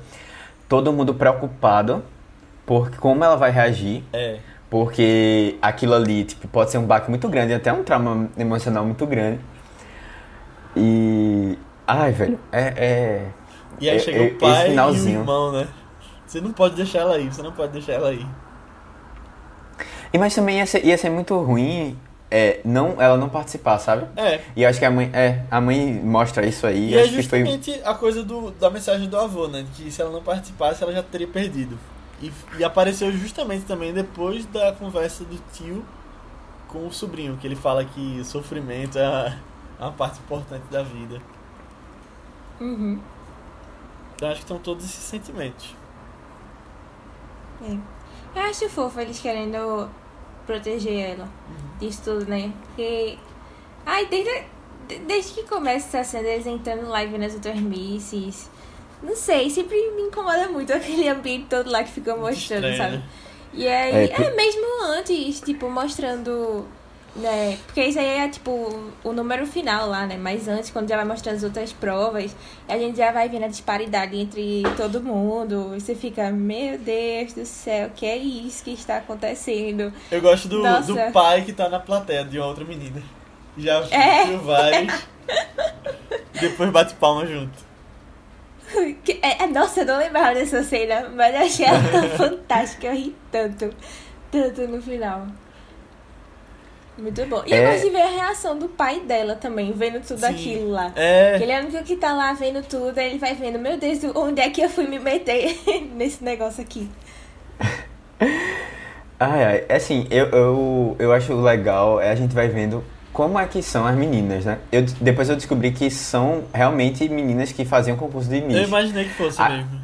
todo mundo preocupado por como ela vai reagir, É. porque aquilo ali, tipo, pode ser um baque muito grande, até um trauma emocional muito grande. E... Ai, velho, é... é... E aí É, chega é, o pai e o irmão, né? Você não pode deixar ela ir, você não pode deixar ela ir. E mas também ia ser, ia ser muito ruim é, não, ela não participar, sabe? É. E eu acho que a mãe, é, a mãe mostra isso aí. E, é acho que foi. justamente a coisa do, da mensagem do avô, né? Que se ela não participasse, ela já teria perdido. E, e apareceu justamente também depois da conversa do tio com o sobrinho, que ele fala que o sofrimento é a- é uma parte importante da vida. Uhum. Então acho que estão todos esses sentimentos. É. Eu acho fofo eles querendo proteger ela disso tudo, né? Porque. Ai, desde, de- desde que começa essa cena, eles entrando lá e vendo as outras misses. Não sei, sempre me incomoda muito aquele ambiente todo lá que Muito mostrando, estranho, sabe? né? E aí, É, é, mesmo antes, tipo, mostrando. Né? Porque isso aí é tipo o número final lá, né? Mas antes, quando já vai mostrando as outras provas, a gente já vai vendo a disparidade entre todo mundo. E você fica, meu Deus do céu, que é isso que está acontecendo? Eu gosto do, Nossa. do pai que tá na plateia de uma outra menina. Já É. viu vários. e depois bate palma junto. É, é, nossa, eu não lembrava dessa cena, mas eu achei ela fantástica. Eu ri tanto, tanto no final. Muito bom. E eu É. gosto de ver a reação do pai dela também, vendo tudo Sim. aquilo lá. É. Ele é o único que tá lá vendo tudo, aí ele vai vendo, meu Deus, onde é que eu fui me meter nesse negócio aqui? Ai, ai. É assim, eu, eu, eu acho legal, é, a gente vai vendo como é que são as meninas, né? Eu, depois eu descobri que são realmente meninas que faziam concurso de Eu Miss. imaginei que fosse Ah. mesmo.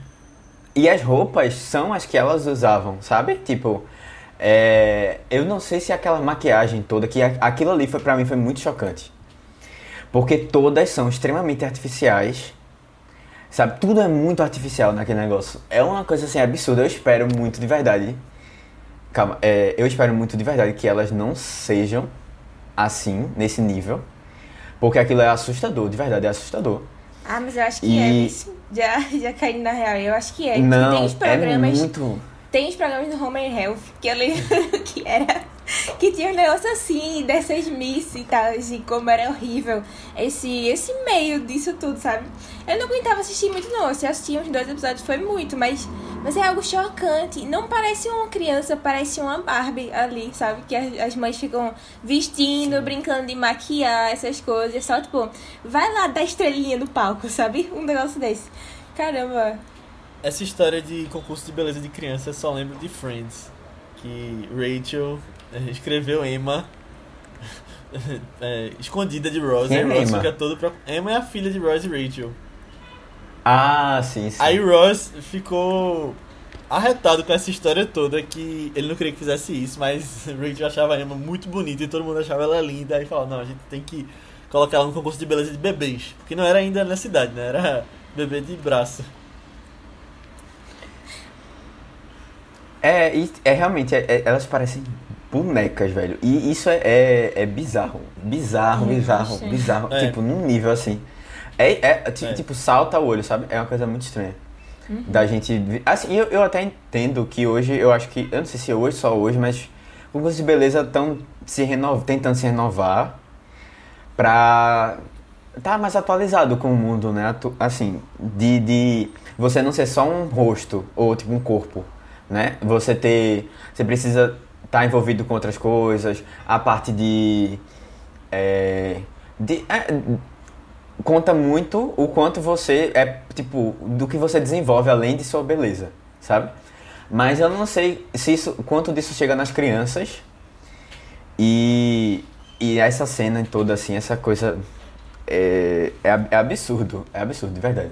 E as roupas são as que elas usavam, sabe? Tipo, é, eu não sei se aquela maquiagem toda, que aquilo ali foi para mim foi muito chocante. Porque todas são extremamente artificiais. Sabe? Tudo é muito artificial naquele negócio. É uma coisa assim absurda. Eu espero muito de verdade. Calma, é, eu espero muito de verdade que elas não sejam assim, nesse nível. Porque aquilo é assustador, de verdade, é assustador. Ah, mas eu acho que E- é, isso. Já, já caí na real, eu acho que é. Porque não, tem os é programas. muito. Tem os programas do Home and Health que eu lembro que era. Que tinha um negócio assim, dessas miss e tal, assim, como era horrível esse, esse meio disso tudo, sabe? Eu não aguentava assistir muito, não. Se eu assisti uns dois episódios foi muito, mas, mas é algo chocante. Não parece uma criança, parece uma Barbie ali, sabe? Que as, as mães ficam vestindo, brincando de maquiar, essas coisas. É Só, tipo, vai lá dar estrelinha no palco, sabe? Um negócio desse. Caramba. Essa história de concurso de beleza de criança eu só lembro de Friends. Que Rachel eh, escreveu Emma eh, escondida de Ross. Quem e é Ross Emma? fica todo pro... Emma é a filha de Ross e Rachel. Ah, sim, sim. Aí Ross ficou arretado com essa história toda que ele não queria que fizesse isso, mas Rachel achava a Emma muito bonita e todo mundo achava ela linda. Aí falou, não, a gente tem que colocar ela no concurso de beleza de bebês. Porque não era ainda na cidade, né? Era bebê de braço. É, e- é realmente, é- é- elas parecem bonecas, velho. E isso é, é, é bizarro. Bizarro, bizarro, sim. bizarro. É. Tipo, num nível assim. É, é, É. tipo, salta o olho, sabe? É uma coisa muito estranha. Uhum. Da gente. Assim, eu, eu até entendo que hoje, eu acho que. Eu não sei se é hoje, só hoje, mas. Concursos de beleza estão se renov... tentando se renovar. pra tá mais atualizado com o mundo, né? Assim, de, de você não ser só um rosto ou tipo um corpo, né? Você ter, você precisa estar envolvido com outras coisas, a parte de, é, de é, conta muito o quanto você é tipo do que você desenvolve além de sua beleza, sabe? Mas eu não sei se isso, quanto disso chega nas crianças e, e essa cena toda assim, essa coisa é, é, é absurdo, é absurdo, de verdade.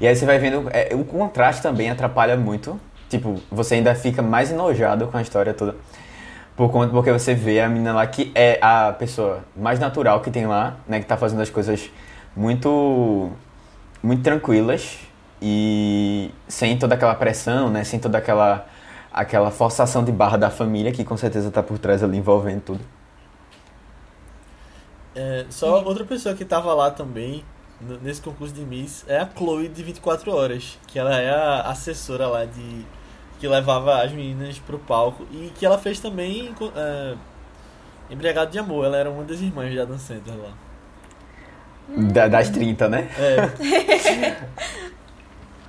E aí você vai vendo, é, o contraste também atrapalha muito. Tipo, você ainda fica mais enojado com a história toda. Por conta, porque você vê a menina lá que é a pessoa mais natural que tem lá, né? Que tá fazendo as coisas muito, muito tranquilas e sem toda aquela pressão, né? Sem toda aquela, aquela forçação de barra da família que com certeza tá por trás ali envolvendo tudo. É, só outra pessoa que tava lá também, nesse concurso de Miss, é a Chloe de 24 Horas, que ela é a assessora lá de. Que levava as meninas pro palco e que ela fez também é, Embriagado de Amor, ela era uma das irmãs de Adam Sandler lá. Da- das 30, né? É.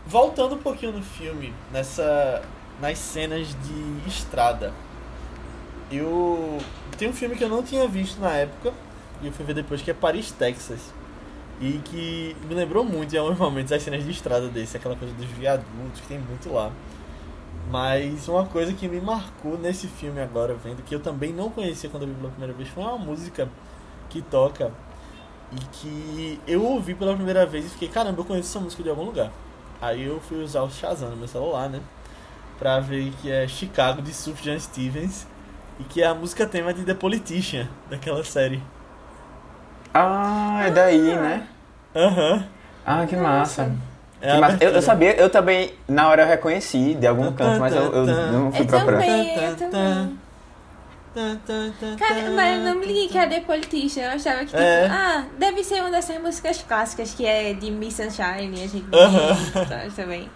Voltando um pouquinho no filme, nessa nas cenas de estrada. Eu tem um filme que eu não tinha visto na época e eu fui ver depois que é Paris, Texas. E que me lembrou muito em alguns momentos as cenas de estrada desse, aquela coisa dos viadutos que tem muito lá. Mas uma coisa que me marcou nesse filme agora, vendo, que eu também não conhecia quando eu vi pela primeira vez, foi uma música que toca e que eu ouvi pela primeira vez e fiquei, caramba, eu conheço essa música de algum lugar. Aí eu fui usar o Shazam no meu celular, né? Pra ver que é Chicago de Sufjan Stevens e que é a música tema de The Politician, daquela série. Ah, é daí, né? Aham. Ah, que massa. É massa. Eu, eu sabia, eu também, na hora eu reconheci de algum canto, mas eu, eu não fui Eu procurar. também. eu também. Cara, mas eu não me liguei que era The Politician. Eu achava que, tipo, É. ah, deve ser uma dessas músicas clássicas que é de Miss Sunshine. A gente Aham. sabe também.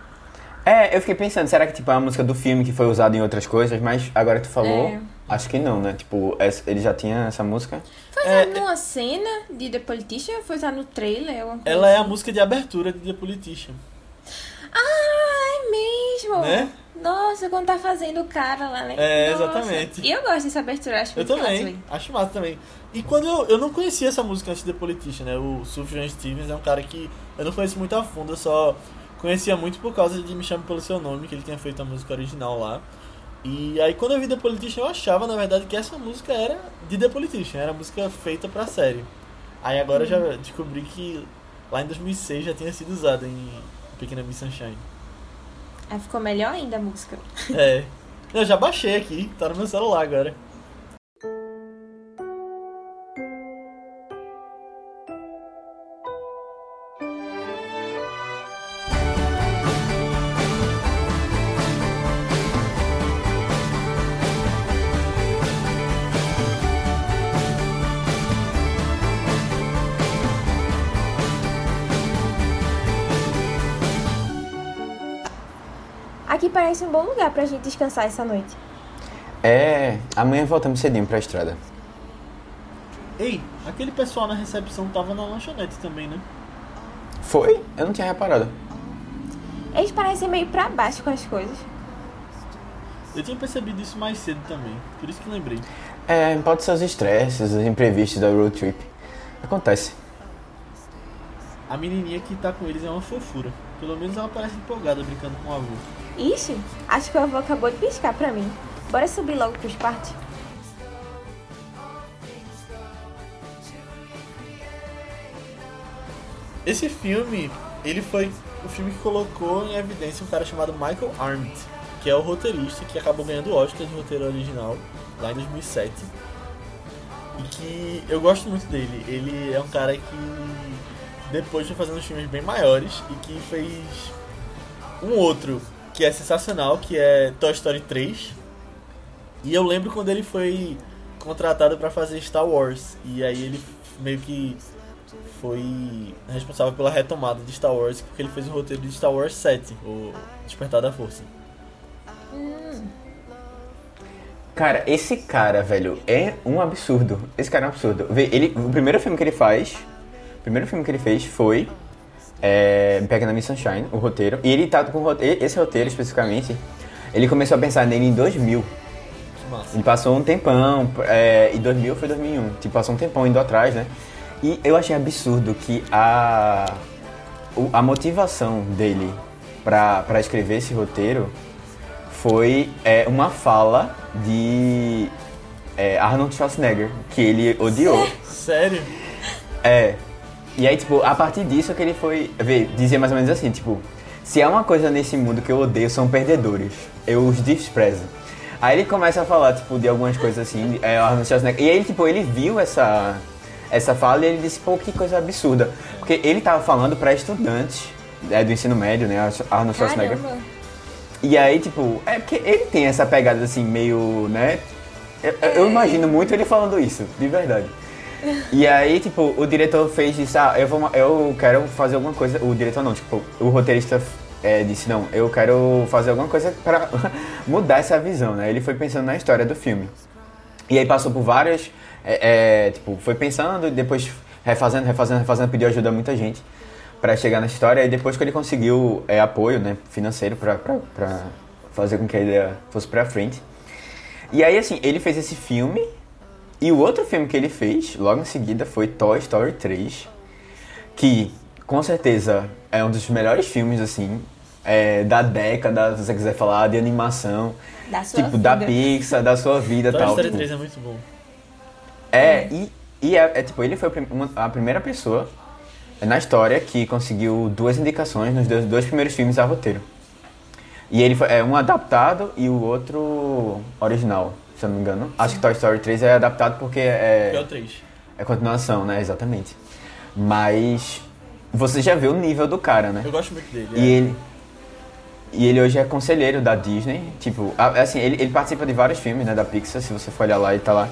É, eu fiquei pensando, será que tipo, é uma música do filme que foi usada em outras coisas? Mas agora que tu falou, É. acho que não, né? Tipo, essa- ele já tinha essa música. Foi É, usado numa cena de The Politician? Foi usado no trailer? Ela é a música de abertura de The Politician, Ah, é mesmo? né? Nossa, quando tá fazendo o cara lá, né? É, Nossa. exatamente. E eu gosto dessa abertura, acho Eu também, massa, acho massa também. E quando eu, eu não conhecia essa música antes de The Politician, né? O Sufjan Stevens é um cara que eu não conheço muito a fundo, eu só conhecia muito por causa de Me Chame Pelo Seu Nome, que ele tinha feito a música original lá. E aí quando eu vi The Politician eu achava, na verdade, que essa música era de The Politician, era música feita pra série. Aí agora eu já descobri que lá em 2006 já tinha sido usada em Pequena Miss Sunshine. Aí ficou melhor ainda a música. É. Eu já baixei aqui, tá no meu celular agora. Parece um bom lugar pra gente descansar essa noite. É, amanhã voltamos cedinho pra estrada. Ei, aquele pessoal na recepção tava na lanchonete também, né? Foi? Eu não tinha reparado. Eles parecem meio pra baixo com as coisas. Eu tinha percebido isso mais cedo também, por isso que lembrei. É, pode ser os estresses, os imprevistos da road trip. Acontece. A menininha que tá com eles é uma fofura. Pelo menos ela parece empolgada brincando com o avô. Ixi, acho que o avô acabou de piscar pra mim. Bora subir logo pros quartos? Esse filme, ele foi o filme que colocou em evidência um cara chamado Michael Arndt, que é o roteirista que acabou ganhando o Oscar de roteiro original lá em 2007. E que eu gosto muito dele. Ele é um cara que depois foi fazendo filmes bem maiores e que fez um outro que é sensacional, que é Toy Story 3. E eu lembro quando ele foi contratado para fazer Star Wars. E aí ele meio que foi responsável pela retomada de Star Wars, porque ele fez o roteiro de Star Wars 7, o Despertar da Força. Cara, esse cara, velho, é um absurdo. Esse cara é um absurdo. Ele, o primeiro filme que ele faz, primeiro filme que ele fez foi é, Pega Miss Sunshine, o roteiro. E ele tá com roteiro, esse roteiro especificamente, ele começou a pensar nele em 2000. Massa. Ele passou um tempão, é, e 2000 foi 2001. Tipo, passou um tempão indo atrás, né? E eu achei absurdo que a, a motivação dele pra, pra escrever esse roteiro foi é, uma fala de é, Arnold Schwarzenegger, que ele odiou. Sério? É. E aí, tipo, a partir disso que ele foi. Ver, dizia mais ou menos assim, tipo, se há uma coisa nesse mundo que eu odeio são perdedores. Eu os desprezo. Aí ele começa a falar, tipo, de algumas coisas assim, é, Arnold Schwarzenegger. E aí, tipo, ele viu essa, essa fala e ele disse, pô, que coisa absurda. Porque ele tava falando pra estudantes é, do ensino médio, né, Arnold Schwarzenegger. Caramba. E aí, tipo, é porque ele tem essa pegada assim, meio, né? Eu, eu imagino muito ele falando isso, de verdade. E aí, tipo, o diretor fez isso, ah, eu, vou, eu quero fazer alguma coisa. O diretor não, tipo, o roteirista é, disse, não, eu quero fazer alguma coisa pra mudar essa visão, né? Ele foi pensando na história do filme. E aí passou por várias. é, é, tipo, foi pensando depois refazendo, refazendo, refazendo, pediu ajuda a muita gente pra chegar nessa história. E depois que ele conseguiu é, apoio né, financeiro pra fazer com que a ideia fosse pra frente. E aí, assim, ele fez esse filme. E o outro filme que ele fez, logo em seguida, foi Toy Story 3. Que, com certeza, é um dos melhores filmes, assim, é, da década, se você quiser falar, de animação. Da sua tipo, da vida. Pixar, da sua vida e Toy tal. Story tipo. 3 é muito bom. É, e, e é, é, tipo, ele foi a primeira pessoa na história que conseguiu duas indicações nos dois, dois primeiros filmes a roteiro. E ele foi é um adaptado e o outro original, se eu não me engano. Acho que Toy Story 3 é adaptado porque Que é é, o 3. é continuação, né? Exatamente. Mas você já vê o nível do cara, né? Eu gosto muito dele. E é. ele. E ele hoje é conselheiro da Disney. Tipo, assim, ele, ele participa de vários filmes, né, da Pixar, se você for olhar lá, ele tá lá.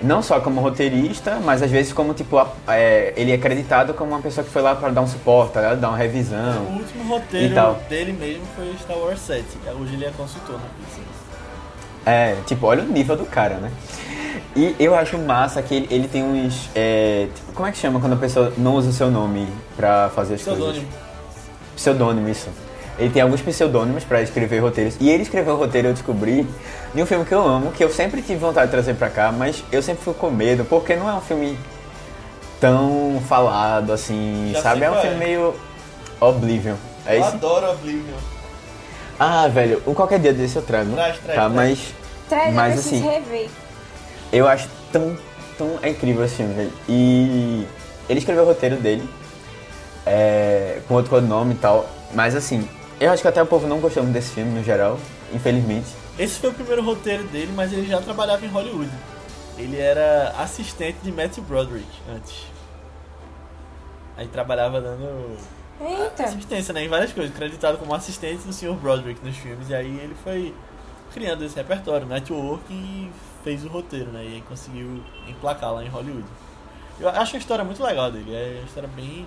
Não só como roteirista, mas às vezes como, tipo, a- é, ele é acreditado como uma pessoa que foi lá para dar um suporte, tá dar uma O revisão. último roteiro E dele mesmo foi Star Wars 7. Hoje ele é consultor na Pixar. É, tipo, olha o nível do cara, né? E eu acho massa que ele, ele tem uns. é, tipo, como é que chama quando a pessoa não usa o seu nome pra fazer as coisas? Pseudônimo. Pseudônimo, isso. Ele tem alguns pseudônimos pra escrever roteiros. E ele escreveu o roteiro, eu descobri, de um filme que eu amo, que eu sempre tive vontade de trazer pra cá, mas eu sempre fico com medo, porque não é um filme tão falado assim, Já sabe? É um filme é. meio Oblivion. É Eu isso? adoro Oblivion. Ah, velho, o qualquer dia desse eu trago. Traz, traz, tá, traz. mas Traz, Mas, eu assim, rever. eu acho tão, tão incrível esse filme, velho. E ele escreveu o roteiro dele, é, com outro nome e tal. Mas assim, eu acho que até o povo não gostou muito desse filme no geral, infelizmente. Esse foi o primeiro roteiro dele, mas ele já trabalhava em Hollywood. Ele era assistente de Matthew Broderick antes. Aí trabalhava dando Eita. assistência né, em várias coisas, acreditado como assistente do Sr. Broderick nos filmes. E aí ele foi criando esse repertório, network e fez o roteiro, né? E aí conseguiu emplacar lá em Hollywood. Eu acho a história muito legal dele, é uma história bem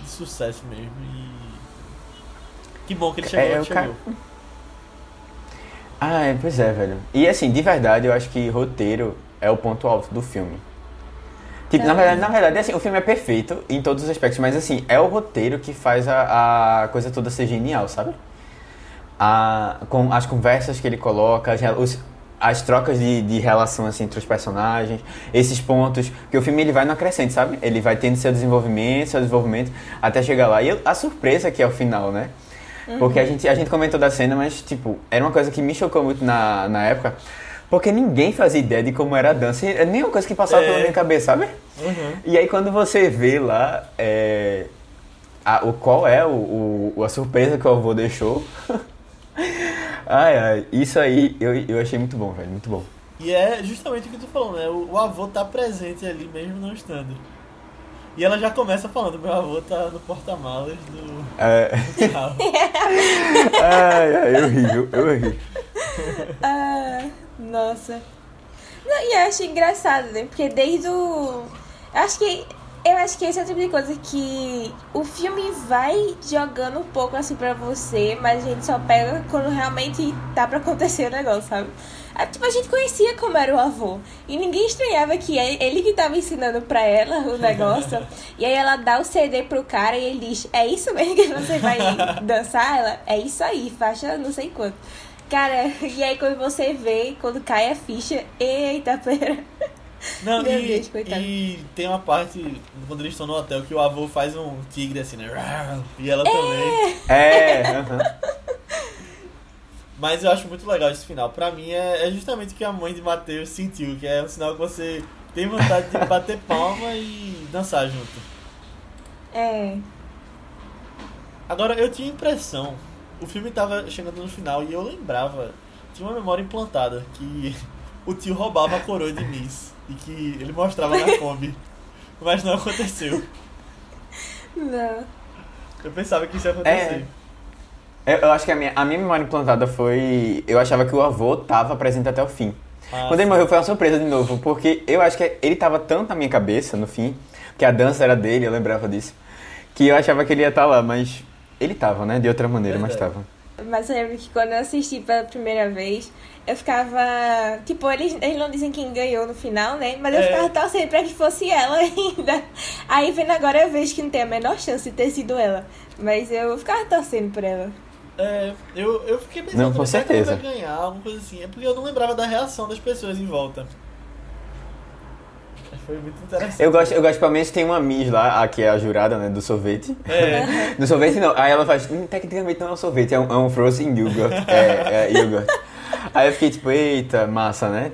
de sucesso mesmo e. Que bom que ele chegou É, onde cara- chegou. Ah, é, pois é, velho. E assim, de verdade, eu acho que roteiro é o ponto alto do filme. Tipo, na Também. verdade, na verdade, assim, o filme é perfeito em todos os aspectos, mas assim, é o roteiro que faz a, a coisa toda ser genial, sabe? A, com as conversas que ele coloca, os- as trocas de, de relação assim, entre os personagens, esses pontos, que o filme ele vai no crescente, sabe? Ele vai tendo seu desenvolvimento, seu desenvolvimento, até chegar lá. E a surpresa que é o final, né? Porque a gente, a gente comentou da cena, mas, tipo, era uma coisa que me chocou muito na, na época, porque ninguém fazia ideia de como era a dança, e nem uma coisa que passava É. pela minha cabeça, sabe? Uhum. E aí quando você vê lá é, a, o qual é o, o- a surpresa que o avô deixou. ai, ai, isso aí eu, eu achei muito bom, velho, muito bom. E é justamente o que tu falou, né? O, o avô tá presente ali mesmo não estando. E ela já começa falando, meu avô tá no porta-malas do É, carro. ai, ai, eu ri, eu, eu ri. Ah, nossa. Não, e eu acho engraçado, né? Porque desde o. eu Acho que eu acho que esse é o tipo de coisa que o filme vai jogando um pouco assim pra você, mas a gente só pega quando realmente tá pra acontecer o negócio, sabe? É, tipo, a gente conhecia como era o avô. E ninguém estranhava que é ele que tava ensinando pra ela o negócio. e aí ela dá o CD pro cara e ele diz: É isso mesmo que você vai dançar? Ela, é isso aí, faixa não sei quanto. Cara, e aí quando você vê, quando cai a ficha, eita, pera. Não, Meu e, Deus, coitado. e tem uma parte, quando eles estão no hotel, que o avô faz um tigre assim, né? E ela também. É, aham. Mas eu acho muito legal esse final. Pra mim é, é justamente o que a mãe de Matheus sentiu, que é um sinal que você tem vontade de bater palma e dançar junto. É. Agora, eu tinha impressão, o filme tava chegando no final e eu lembrava, tinha uma memória implantada, que o tio roubava a coroa de Miss e que ele mostrava na Kombi. Mas não aconteceu. Não. Eu pensava que isso ia acontecer. Eu, eu acho que a minha, a minha memória implantada foi. Eu achava que o avô tava presente até o fim. Ah, Quando ele sim. morreu foi uma surpresa de novo, porque eu acho que ele tava tanto na minha cabeça no fim, que a dança era dele, eu lembrava disso, que eu achava que ele ia estar lá, mas ele tava, né? De outra maneira, mas tava. Mas eu lembro que quando eu assisti pela primeira vez, eu ficava. Tipo, eles, eles não dizem quem ganhou no final, né? Mas eu É. ficava torcendo pra que fosse ela ainda. Aí vendo agora eu vejo que não tem a menor chance de ter sido ela. Mas eu ficava torcendo por ela. É, eu, eu fiquei pensando, Não, com será que ela certeza. vai ganhar, alguma coisa assim. É porque eu não lembrava da reação das pessoas em volta. Foi muito interessante. Eu gosto, eu gosto pelo menos tem uma Miss lá, a que é a jurada, né, do sorvete. É, Do sorvete não, aí ela faz, hum, tecnicamente não é um sorvete, é um, é um frozen yogurt. É, é yogurt. Aí eu fiquei tipo, eita, massa, né?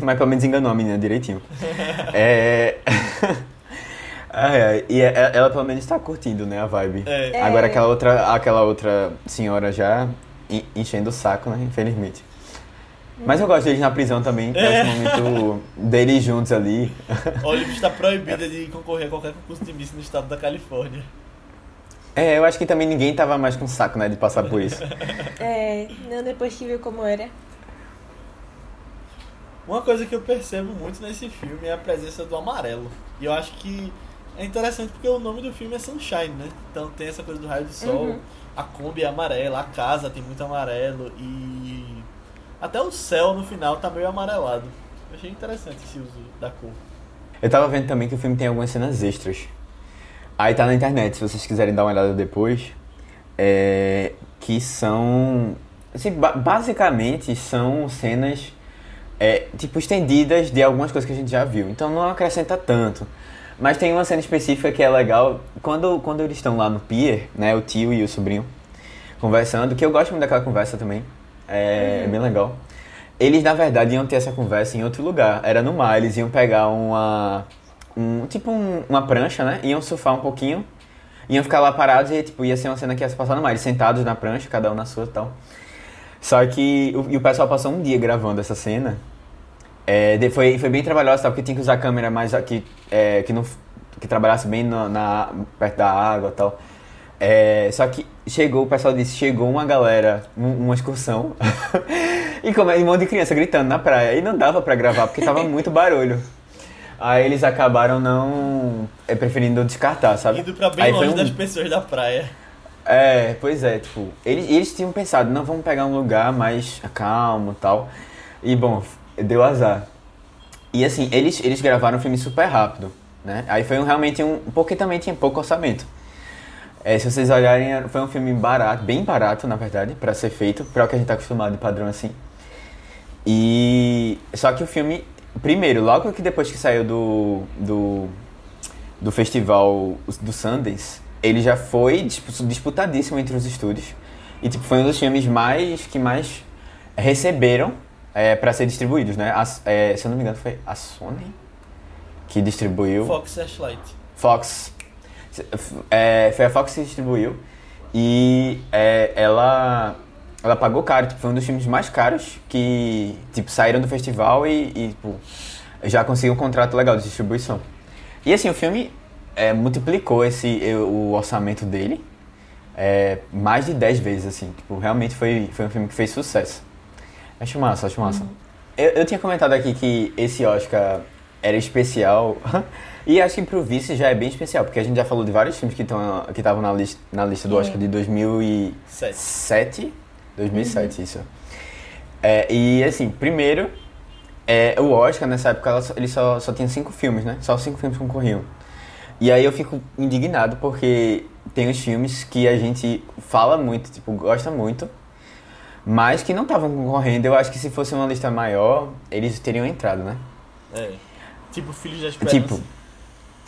Mas pelo menos enganou a menina direitinho. É. Ai, ai, e é- ela pelo menos tá curtindo, né, a vibe. é. É. Agora aquela outra, aquela outra senhora já en- enchendo o saco, né, infelizmente. Mas eu gosto deles na prisão também, É. acho o momento deles juntos ali. Olive está proibida de concorrer a qualquer concurso de Miss no estado da Califórnia. É, eu acho que também ninguém tava mais com saco, né, de passar por isso. É, não depois que viu como era. Uma coisa que eu percebo muito nesse filme é a presença do amarelo. E eu acho que é interessante porque o nome do filme é Sunshine, né? Então tem essa coisa do raio do sol, Uhum. a Kombi é amarela, a casa tem muito amarelo e até o céu no final tá meio amarelado. Eu achei interessante esse uso da cor. Eu tava vendo também que o filme tem algumas cenas extras. Aí tá na internet, se vocês quiserem dar uma olhada depois. É, que são. Assim, ba- basicamente são cenas é, tipo estendidas de algumas coisas que a gente já viu. Então não acrescenta tanto. Mas tem uma cena específica que é legal. Quando, quando eles estão lá no pier, né? O tio e o sobrinho conversando, que eu gosto muito daquela conversa também. É, bem legal. Eles, na verdade, iam ter essa conversa em outro lugar. Era no mar. Eles iam pegar uma. Um, tipo um- uma prancha, né? Iam surfar um pouquinho. Iam ficar lá parados e, tipo, ia ser uma cena que ia se passar no mar. Eles sentados na prancha, cada um na sua e tal. Só que o, e o pessoal passou um dia gravando essa cena. É, foi, foi bem trabalhosa, porque tinha que usar câmera mais aqui, é, que, não, que trabalhasse bem na, na- perto da água e tal. É, só que chegou, o pessoal disse, chegou uma galera, um- uma excursão, e como um monte de criança gritando na praia. E não dava pra gravar, porque tava muito barulho. Aí eles acabaram não é, preferindo descartar, sabe? Indo pra bem Aí longe um- das pessoas da praia. é, pois é, tipo, eles, eles tinham pensado, não, vamos pegar um lugar mais calmo tal. E bom, deu azar. E assim, eles, eles gravaram o filme super rápido, né? Aí foi um, realmente um. Porque também tinha pouco orçamento. É, se vocês olharem, era- foi um filme barato, bem barato, na verdade, pra ser feito, pra o que a gente tá acostumado de padrão assim. E. Só que o filme, primeiro, logo que depois que saiu do. do do festival do Sundance, ele já foi dispu- disputadíssimo entre os estúdios. E tipo, foi um dos filmes mais que mais receberam é, para ser distribuídos, né? As- é, se eu não me engano, foi a Sony que distribuiu. Fox Searchlight. Fox. É, foi a Fox que distribuiu. E é, ela, ela pagou caro. Tipo, foi um dos filmes mais caros que tipo, saíram do festival e, e, tipo, já conseguiu um contrato legal de distribuição. E assim, o filme é, multiplicou esse, o orçamento dele é, mais de 10 vezes, assim. Tipo, realmente foi, foi um filme que fez sucesso. Acho massa, acho massa. Eu, eu tinha comentado aqui que esse Oscar era especial E acho que pro vice já é bem especial, porque a gente já falou de vários filmes que estavam que na, lista, na lista do. Oscar de 2007. Sete. 2007, isso. É, e assim, primeiro, é, o Oscar nessa época ela ele só, só tinha cinco filmes, né? Só cinco filmes concorriam. E aí eu fico indignado porque tem os filmes que a gente fala muito, tipo, gosta muito, mas que não estavam concorrendo. Eu acho que se fosse uma lista maior, eles teriam entrado, né? É. Tipo Filhos da Esperança. Tipo,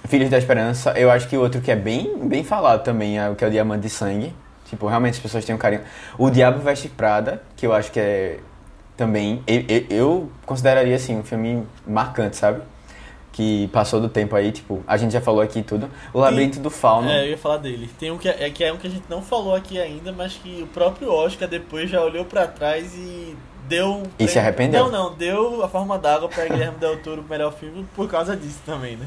Filhos da Esperança, eu acho que outro que é bem, bem falado também é o que é o Diamante de Sangue. Tipo, realmente as pessoas têm um carinho. O Diabo Veste Prada, que eu acho que é também. Eu, eu, eu consideraria assim um filme marcante, sabe? Que passou do tempo aí, tipo, a gente já falou aqui tudo. O Labirinto do Fauno. É, eu ia falar dele. Tem um que é, que é um que a gente não falou aqui ainda, mas que o próprio Oscar depois já olhou pra trás e deu. E se arrependeu? Não, não, deu a forma d'água pra Guilherme Del Toro o melhor filme por causa disso também, né?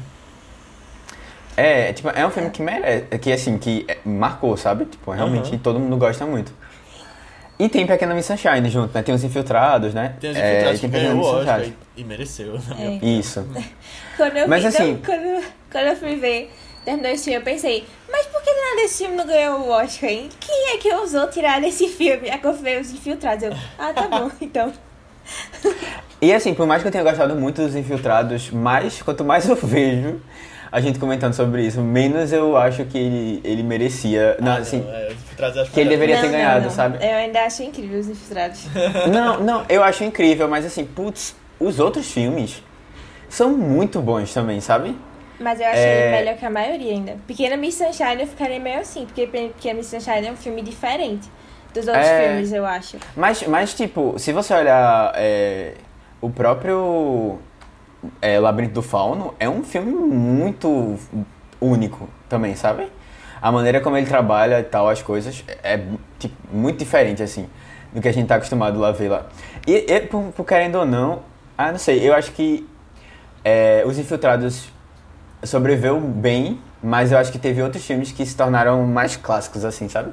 É, tipo, é um filme que merece, que assim, que é- marcou, sabe? Tipo, realmente Aham. todo mundo gosta muito. E tem Pequena Miss Sunshine junto, né? Tem os Infiltrados, né? Tem os É, infiltrados e que tem ganhou o Miss Oscar Sunshine. e, e mereceu, É. opinião. Isso. Quando eu Mas vi, assim- quando, quando eu fui ver, terminou esse filme, eu pensei, mas por que nada desse filme não ganhou o Oscar, hein? Quem é que ousou tirar desse filme? Aí que eu vi os infiltrados. Eu, ah, tá bom, então. E assim, por mais que eu tenha gostado muito dos Infiltrados, mais, quanto mais eu vejo a gente comentando sobre isso, menos eu acho que ele, ele merecia. Não, Ah, assim. é, eu acho que ele deveria ter Não, não, ganhado, não. sabe? Eu ainda acho incrível os infiltrados. Não, não, eu acho incrível, mas assim, putz, os outros filmes são muito bons também, sabe? Mas eu achei É. ele melhor que a maioria ainda. Pequena Miss Sunshine eu ficaria meio assim, porque Pequena Miss Sunshine é um filme diferente dos outros É. filmes, eu acho. Mas, mas tipo, se você olhar é, o próprio é, Labirinto do Fauno, é um filme muito único também, sabe? A maneira como ele trabalha e tal, as coisas, é tipo, muito diferente, assim, do que a gente tá acostumado lá ver lá. E, e por, por querendo ou não, ah, não sei, eu acho que é, Os Infiltrados sobreviveu bem, mas eu acho que teve outros filmes que se tornaram mais clássicos, assim, sabe?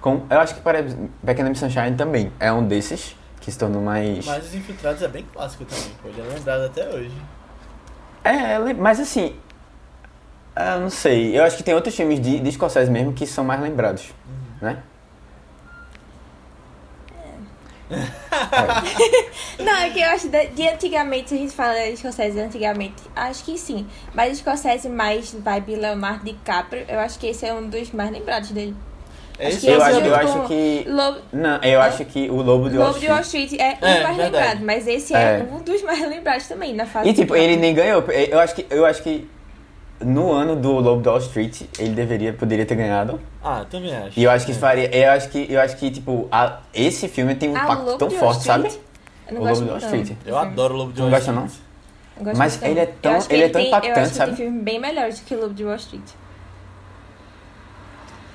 Com, eu acho que para Pequena Miss Sunshine também é um desses que se tornou mais... Mas os infiltrados é bem clássico também, pô. Ele é lembrado até hoje. É, le- mas assim, eu não sei, eu acho que tem outros filmes de, de Scorsese mesmo que são mais lembrados, né? Não, é que eu acho de, de antigamente, se a gente fala de Scorsese antigamente, acho que sim. Mas Scorsese mais vibe Leonardo DiCaprio, eu acho que esse é um dos mais lembrados dele. É Acho esse que Eu acho, eu acho que... Lobo, Não, eu acho que o Lobo de Wall Lobo de Wall Street... Street é, É, o mais verdade. lembrado, mas esse é, É. um dos mais lembrados também na fase E tipo, ele nem ganhou, eu acho que, eu acho que no ano do Lobo de Wall Street, ele deveria, poderia ter ganhado. Ah, também acho. E eu acho que É. faria, eu acho que, eu acho que tipo, a- esse filme tem um Ah, impacto Lobo tão forte, sabe? Street? Eu não O Lobo de Wall não. Street. Eu adoro o Lobo de Não Wall gosta, não? Street. Eu gosto Mas ele não. é tão- Eu acho que ele é tão tem- Eu impactante, acho que sabe? tem filme bem melhor do que o Lobo de Wall Street.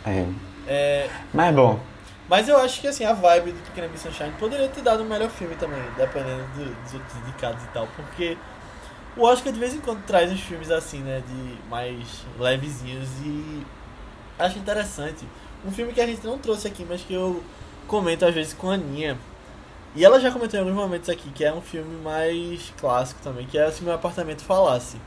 É. É, Mas bom, mas eu acho que assim, a vibe do Pequena Miss Sunshine poderia ter dado o melhor filme também, dependendo do- dos outros indicados e tal, porque o Oscar de vez em quando traz uns filmes assim, né, de mais levezinhos e acho interessante. Um filme que a gente não trouxe aqui, mas que eu comento às vezes com a Aninha. E ela já comentou em alguns momentos aqui, que é um filme mais clássico também, que é Se Meu Apartamento Falasse.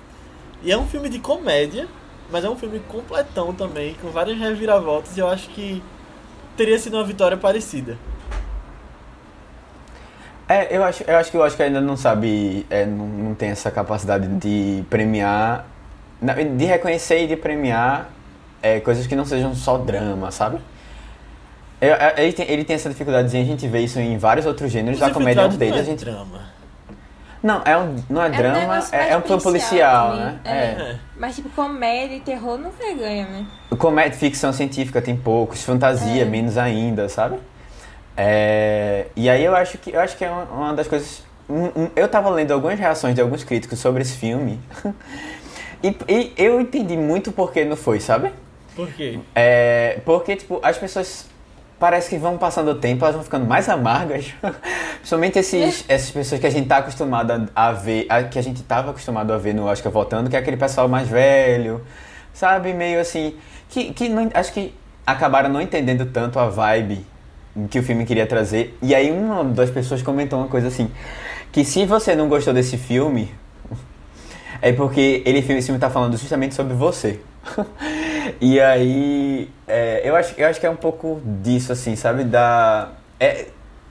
E é um filme de comédia, mas é um filme completão também, com várias reviravoltas, e eu acho que teria sido uma vitória parecida. É, eu acho, eu acho que o Oscar ainda não sabe, é, não, não tem essa capacidade de premiar, de reconhecer e de premiar é, coisas que não sejam só drama, sabe? Eu- eu- ele, tem, ele tem essa dificuldade, a gente vê isso em vários outros gêneros, Os a comédia é um deles, não a gente... drama. Não, é um, não é, um drama, negócio é, é um filme policial, também. né? É. Mas, tipo, comédia e terror nunca ganha, né? Comédia, ficção científica tem poucos, fantasia É. menos ainda, sabe? É, e aí eu acho que eu acho que é uma, das coisas. um- um- eu tava lendo algumas reações de alguns críticos sobre esse filme e, e eu entendi muito por que não foi, sabe? Por quê? É, porque tipo as pessoas parece que vão passando o tempo, elas vão ficando mais amargas. Principalmente esses, essas pessoas que a gente tá acostumado a, a ver, a- que a gente tava acostumado a ver no Oscar voltando, que é aquele pessoal mais velho, sabe? Meio assim, que, que não, acho que acabaram não entendendo tanto a vibe que o filme queria trazer. E aí uma das pessoas comentou uma coisa assim, que se você não gostou desse filme, É porque ele, esse filme tá falando justamente sobre você. E aí, é, eu, acho, eu acho que é um pouco disso, assim, sabe? Da. É,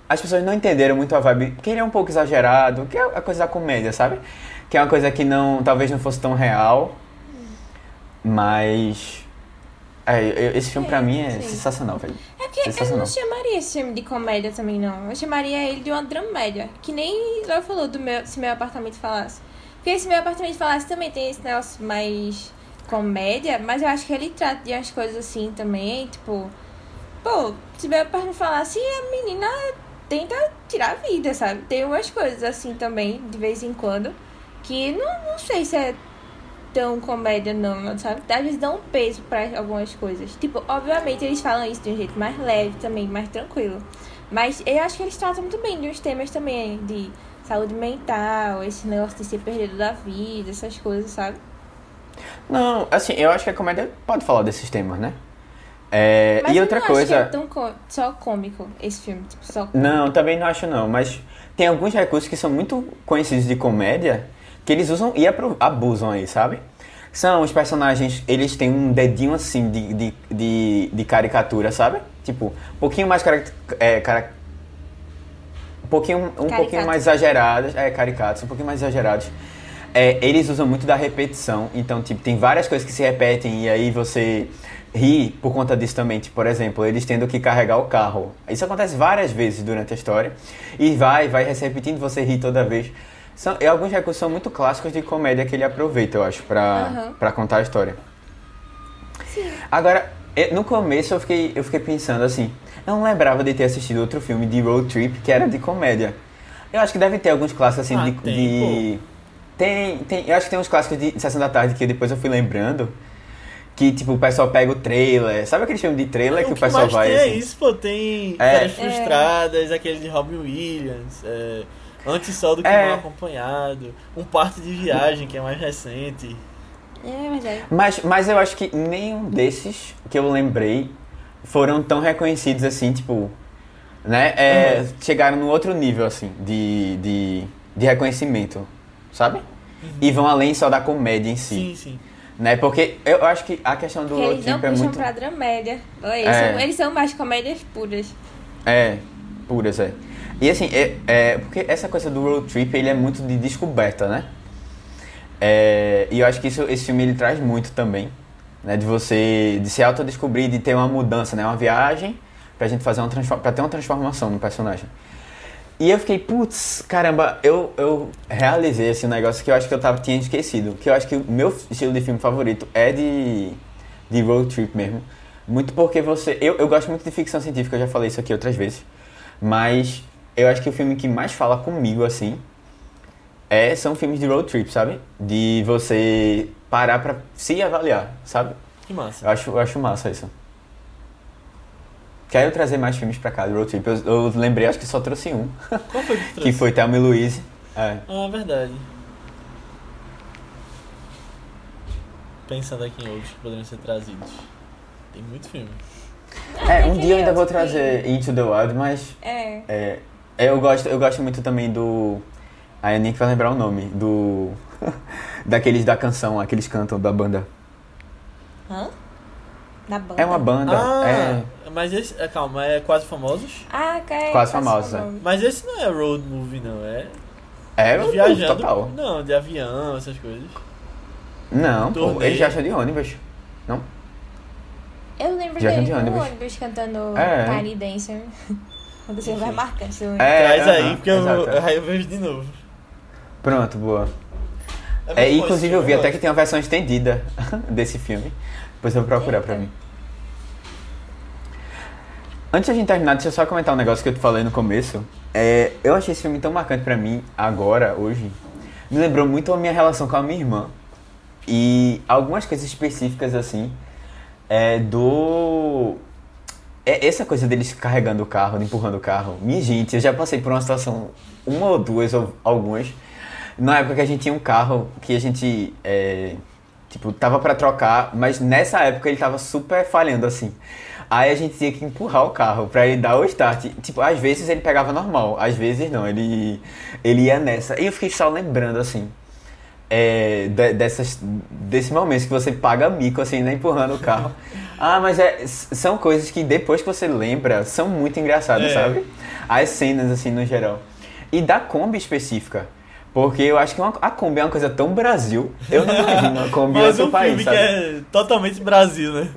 as pessoas não entenderam muito a vibe, que ele é um pouco exagerado, que é a coisa da comédia, sabe? Que é uma coisa que não, talvez não fosse tão real, mas é, eu- esse filme pra mim é sim. sensacional, velho. É porque eu não chamaria esse filme de comédia também, não. Eu chamaria ele de uma dramédia. Que nem Léo falou do meu, se meu apartamento falasse. Porque se meu apartamento falasse também tem esse negócio mais comédia, mas eu acho que ele trata de umas coisas assim também, tipo. Pô, se meu apartamento falasse, a menina tenta tirar a vida, sabe? Tem umas coisas assim também, de vez em quando, que não, não sei se é tão comédia não, sabe? Às vezes dá um peso pra algumas coisas. Tipo, obviamente eles falam isso de um jeito mais leve também, mais tranquilo. Mas eu acho que eles tratam muito bem de uns temas também de saúde mental, esse negócio de ser perdido da vida, essas coisas, sabe? Não, assim, eu acho que a comédia pode falar desses temas, né? É, Mas e eu outra não coisa. acho que é tão co- só cômico esse filme, tipo, só Não, também não acho não, mas tem alguns recursos que são muito conhecidos de comédia que eles usam e abusam aí, sabe? São os personagens, eles têm um dedinho assim de, de, de, de caricatura, sabe? Tipo, um pouquinho mais cara, é, cara, um pouquinho, um pouquinho Caricato. mais exagerados, é, caricatos, um pouquinho mais exagerados. É, eles usam muito da repetição, então, tipo, tem várias coisas que se repetem e aí você ri por conta disso também. Tipo, por exemplo, eles tendo que carregar o carro. Isso acontece várias vezes durante a história e vai, vai se repetindo, você ri toda vez. São, e alguns recursos são muito clássicos de comédia que ele aproveita, eu acho, pra, Aham. pra contar a história. Agora, eh, no começo eu fiquei, eu fiquei pensando assim, eu não lembrava de ter assistido outro filme de road trip que era de comédia. Eu acho que deve ter alguns clássicos assim Ah, de, tem, de- tem, tem, eu acho que tem uns clássicos de Sessão da Tarde que depois eu fui lembrando. Que tipo, o pessoal pega o trailer. Sabe aquele filme de trailer que o, que pessoal mais vai tem assim? é isso, pô. Tem É. Férias Frustradas, aquele de Robin Williams, é, Antes Só do que É. Mal Acompanhado, Um Parte de Viagem, que é mais recente. É verdade. Mas, mas eu acho que nenhum desses que eu lembrei foram tão reconhecidos assim, tipo. Né? É, Uhum. Chegaram num outro nível, assim, de, de, de reconhecimento, sabe? E vão além só da comédia em si. Sim, sim. Né? Porque eu acho que a questão do Porque road eles não trip é puxam muito. pra dramédia. Eles, É. são, eles são mais comédias puras. É, puras, é. E assim, é, é, porque essa coisa do road trip, ele é muito de descoberta, né? É, e eu acho que isso, esse filme ele traz muito também, né? De você, de se autodescobrir, de ter uma mudança, né? Uma viagem pra gente fazer uma transformação, pra ter uma transformação no personagem. E eu fiquei, putz, caramba, eu, eu realizei esse negócio que eu acho que eu tava, tinha esquecido. Que eu acho que o meu estilo de filme favorito é de, de road trip mesmo. Muito porque você. Eu, eu gosto muito de ficção científica, eu já falei isso aqui outras vezes. Mas eu acho que o filme que mais fala comigo, assim, é, são filmes de road trip, sabe? De você parar pra se avaliar, sabe? Que massa. Eu acho, eu acho massa isso. Quero trazer mais filmes pra cá de road trip. Eu, eu lembrei, acho que só trouxe um. Qual foi que tu Que trouxe? foi Thelma e Louise. É. Ah, verdade. Pensando aqui em outros que poderiam ser trazidos. Tem muito filme. É, um dia eu ainda vou trazer Into the Wild, mas É. é, eu, gosto, eu gosto muito também do. A Nick vai lembrar o nome. Do. Daqueles da canção, aqueles cantam da banda. Hã? Na banda. É uma banda. Ah, É. mas esse. é, Calma, é Quase Famosos? Ah, é, Quase famosos, famoso. Mas esse não é road movie, não. É É, viajando. total. Não, de avião, essas coisas. Não, pô, Turnê. ele já achou de ônibus. Não? Eu lembro Viagem dele de no ônibus. ônibus cantando É. Tiny Dancer. Quando você vai marcando seu É, Traz aí, porque eu, aí eu vejo de novo. Pronto, boa. É, esse inclusive eu vi até que tem uma versão estendida desse filme. Depois eu vou procurar pra Eita. mim. Antes de a gente terminar, deixa eu só comentar um negócio que eu te falei no começo. É, eu achei esse filme tão marcante pra mim, agora, hoje. Me lembrou muito a minha relação com a minha irmã. E algumas coisas específicas, assim, é, do... É essa coisa deles carregando o carro, empurrando o carro. Minha gente, eu já passei por uma situação, uma ou duas, ou algumas, na época que a gente tinha um carro que a gente, é, tipo, tava pra trocar, mas nessa época ele tava super falhando, assim. Aí a gente tinha que empurrar o carro pra ele dar o start. Tipo, às vezes ele pegava normal, às vezes não, ele, ele ia nessa. E eu fiquei só lembrando, assim, é, de, dessas, desse momento que você paga mico, assim, né, empurrando o carro. Ah, mas é, são coisas que depois que você lembra, são muito engraçadas, É. sabe? As cenas, assim, no geral. E da Kombi específica. Porque eu acho que uma- a Kombi é uma coisa tão Brasil. Eu não imagino a Kombi em Mas outro um país, filme sabe? que é totalmente Brasil, né?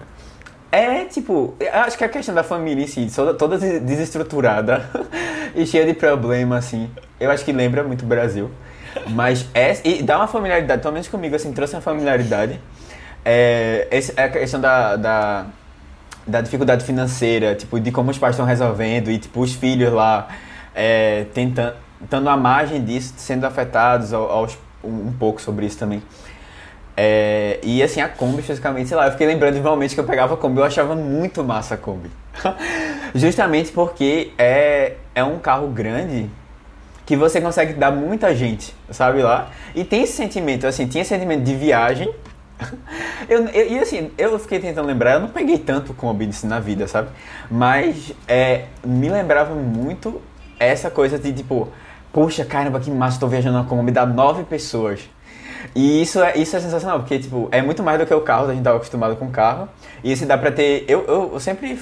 É, tipo, acho que a questão da família em si, toda, toda des- desestruturada e cheia de problema, assim, eu acho que lembra muito Brasil. Mas é, e dá uma familiaridade, pelo menos comigo, assim, trouxe uma familiaridade. É, esse- é a questão da, da, da dificuldade financeira, tipo, de como os pais estão resolvendo e, tipo, os filhos lá é, tentando, tentando a margem disso, sendo afetados ao- aos, um, pouco sobre isso também. É, e assim, a Kombi, especificamente, sei lá, eu fiquei lembrando de que eu pegava a Kombi, eu achava muito massa a Kombi. Justamente porque é, é um carro grande que você consegue dar muita gente, sabe lá? E tem esse sentimento, assim, tinha esse sentimento de viagem. Eu, eu- e assim, eu fiquei tentando lembrar, eu não peguei tanto Kombi assim, na vida, sabe? Mas é, me lembrava muito essa coisa de tipo, poxa, caramba, que massa, tô viajando na Kombi, dá nove pessoas. E isso é, isso é sensacional, porque tipo, é muito mais do que o carro, a gente tava acostumado com o carro. E esse dá pra ter. Eu, eu, eu sempre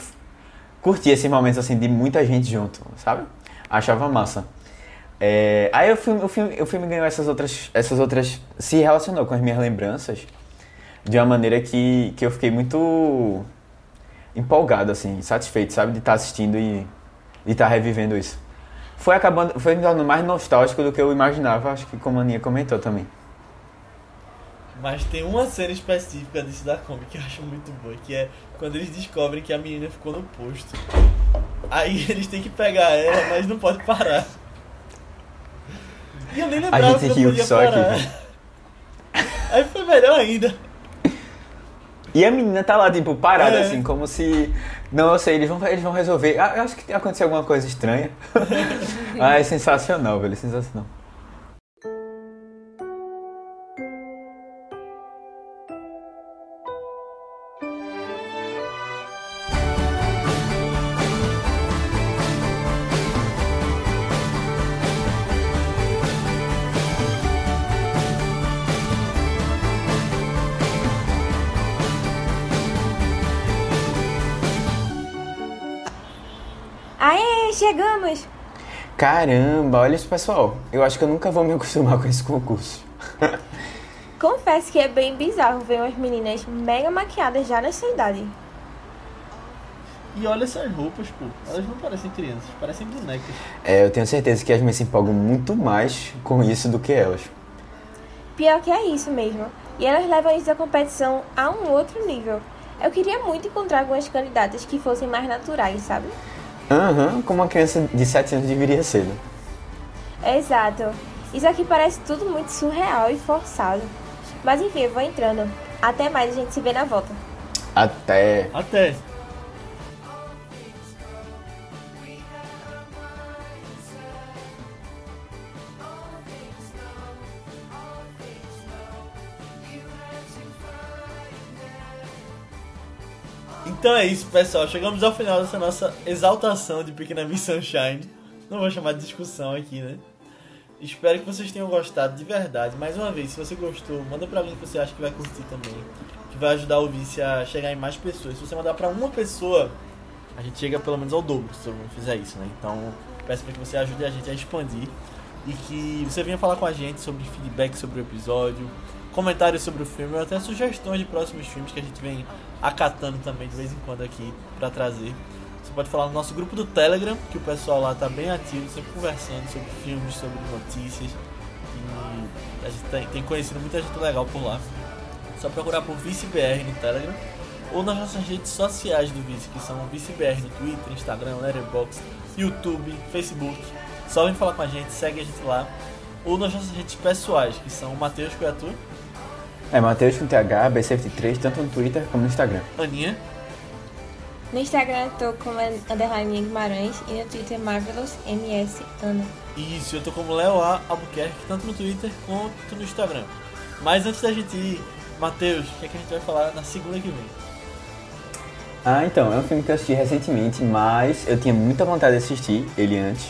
curti esses momentos assim de muita gente junto, sabe? Achava massa. É, aí o filme, o, filme, o filme ganhou essas outras. Essas outras. se relacionou com as minhas lembranças de uma maneira que, que eu fiquei muito empolgado, assim, satisfeito, sabe? De estar assistindo e estar revivendo isso. Foi acabando. Foi me tornando mais nostálgico do que eu imaginava, acho que como a Aninha comentou também. Mas tem uma cena específica desse da Kombi que eu acho muito boa, que é quando eles descobrem que a menina ficou no posto. Aí eles têm que pegar ela, mas não pode parar. E eu nem lembrava gente que riu podia só aqui, parar. Aí foi melhor ainda. E a menina tá lá, tipo, parada, É. assim, como se. Não, eu sei, eles vão, eles vão resolver. Ah, eu acho que aconteceu alguma coisa estranha. ah, é sensacional, velho, é sensacional. Chegamos! Caramba, olha isso, pessoal. Eu acho que eu nunca vou me acostumar com esse concurso. Confesso que é bem bizarro ver umas meninas mega maquiadas já nessa idade. E olha essas roupas, pô. Elas não parecem crianças, parecem bonecas. É, eu tenho certeza que as minhas se empolgam muito mais com isso do que elas. Pior que é isso mesmo. E elas levam isso da competição a um outro nível. Eu queria muito encontrar algumas candidatas que fossem mais naturais, sabe? Aham, como uma criança de 7 anos deveria ser. né? Exato. Isso aqui parece tudo muito surreal e forçado. Mas enfim, eu vou entrando. Até mais, a gente se vê na volta. Até. Até. Então é isso, pessoal. Chegamos ao final dessa nossa exaltação de Pequena Miss Sunshine. Não vou chamar de discussão aqui, né? Espero que vocês tenham gostado de verdade. Mais uma vez, se você gostou, manda pra alguém que você acha que vai curtir também. Que vai ajudar o Vice a chegar em mais pessoas. Se você mandar pra uma pessoa, a gente chega pelo menos ao dobro se todo mundo fizer isso, né? Então, peço para que você ajude a gente a expandir e que você venha falar com a gente sobre feedback sobre o episódio, comentários sobre o filme, ou até sugestões de próximos filmes que a gente vem acatando também de vez em quando aqui pra trazer. Você pode falar no nosso grupo do Telegram, que o pessoal lá tá bem ativo, sempre conversando sobre filmes, sobre notícias. E a gente tem, conhecido muita gente legal por lá. Só procurar por ViceBR no Telegram ou nas nossas redes sociais do Vice, que são ViceBR no Twitter, Instagram, Letterboxd, YouTube, Facebook. Só vem falar com a gente, segue a gente lá. Ou nas nossas redes pessoais, que são o Matheus Coiatu, É Matheus com TH, B73, tanto no Twitter como no Instagram. Aninha, No Instagram eu tô como underline Guimarães e no Twitter Marvelous MS Ana. isso, eu tô como Léo A. Albuquerque, tanto no Twitter quanto no Instagram. Mas antes da gente ir, Matheus, o que, é que a gente vai falar na segunda que vem? Ah, então, é um filme que eu assisti recentemente, mas eu tinha muita vontade de assistir ele antes.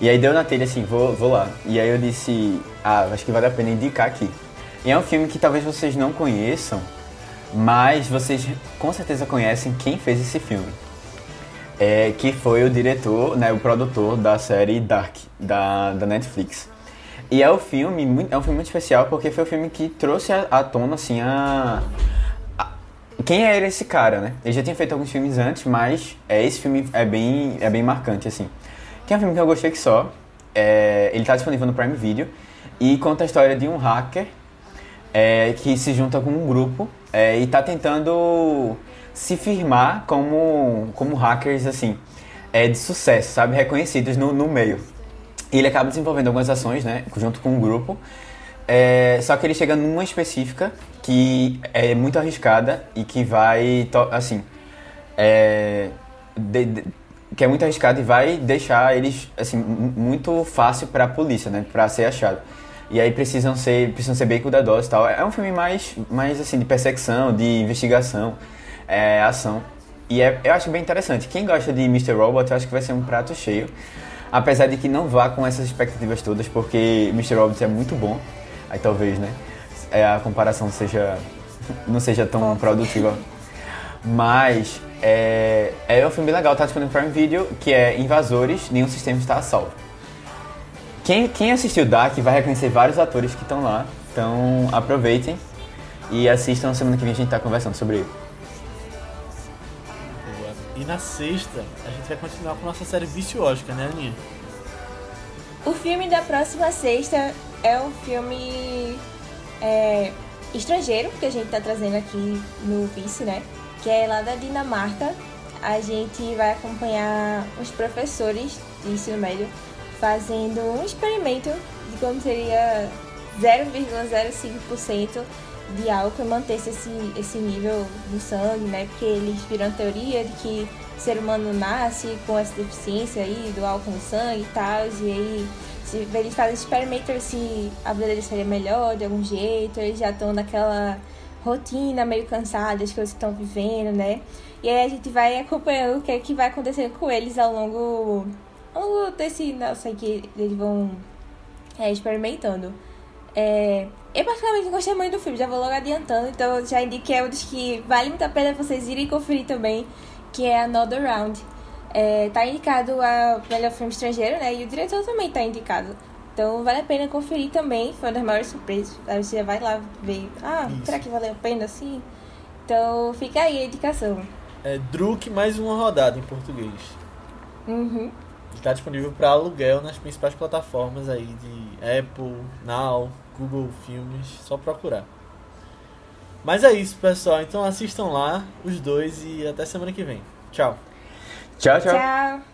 E aí deu na telha assim, vou, vou lá. E aí eu disse, ah, acho que vale a pena indicar aqui. E é um filme que talvez vocês não conheçam, mas vocês com certeza conhecem quem fez esse filme. É, que foi o diretor, né, o produtor da série Dark, da, da Netflix. E é um filme, é um filme muito especial porque foi o filme que trouxe à tona, assim, a, a, Quem era esse cara, né? Ele já tinha feito alguns filmes antes, mas é, esse filme é bem, é bem marcante, assim. Que é um filme que eu gostei que só. É, ele está disponível no Prime Video e conta a história de um hacker é, que se junta com um grupo é, e está tentando se firmar como, como hackers, assim, é, de sucesso, sabe? Reconhecidos no, no meio. E ele acaba desenvolvendo algumas ações, né? Junto com um grupo. É, só que ele chega numa específica que é muito arriscada e que vai, assim, é, de, de, que é muito arriscada e vai deixar eles, assim, muito fácil para a polícia, né? Para ser achado. E aí precisam ser, precisam ser bem cuidadosos e tal. É um filme mais, mais assim, de perseguição, de investigação, é, ação. E é, eu acho bem interessante. Quem gosta de Mr. Robot, eu acho que vai ser um prato cheio. Apesar de que não vá com essas expectativas todas, porque Mr. Robot é muito bom. Aí talvez, né? É, a comparação seja não seja tão produtiva. Mas é, é um filme bem legal, tá disponível no Prime Video, que é Invasores, Nenhum Sistema Está a Salvo. Quem, quem assistiu Dark vai reconhecer vários atores que estão lá, então aproveitem e assistam. Semana que vem a gente tá conversando sobre ele. E na sexta, a gente vai continuar com nossa série Viciosca, né, Aninha? O filme da próxima sexta é um filme é, estrangeiro que a gente tá trazendo aqui no Vice, né? Que é lá da Dinamarca. A gente vai acompanhar os professores de ensino médio fazendo um experimento de como seria 0,05% de álcool e manter-se esse, esse nível no sangue, né? Porque eles viram a teoria de que o ser humano nasce com essa deficiência aí do álcool no sangue e tal, e aí se eles fazem experimento se a vida deles seria melhor de algum jeito, eles já estão naquela rotina meio cansadas que eles estão vivendo, né? E aí a gente vai acompanhando o que é que vai acontecendo com eles ao longo ou desse, nossa, que eles vão é, experimentando. É, eu particularmente gostei muito do filme, já vou logo adiantando, então já indiquei é um dos que vale muito a pena vocês irem conferir também, que é Another Round. É, tá indicado a melhor filme estrangeiro, né? E o diretor também tá indicado. Então vale a pena conferir também, foi uma das maiores surpresas. Aí você já vai lá ver, ah, Isso. será que valeu a pena assim? Então fica aí a indicação. É Druk mais uma rodada em português. Uhum. Está disponível para aluguel nas principais plataformas aí de Apple, Now, Google Filmes, só procurar. Mas é isso, pessoal. Então assistam lá os dois e até semana que vem. Tchau. Tchau, tchau. Tchau.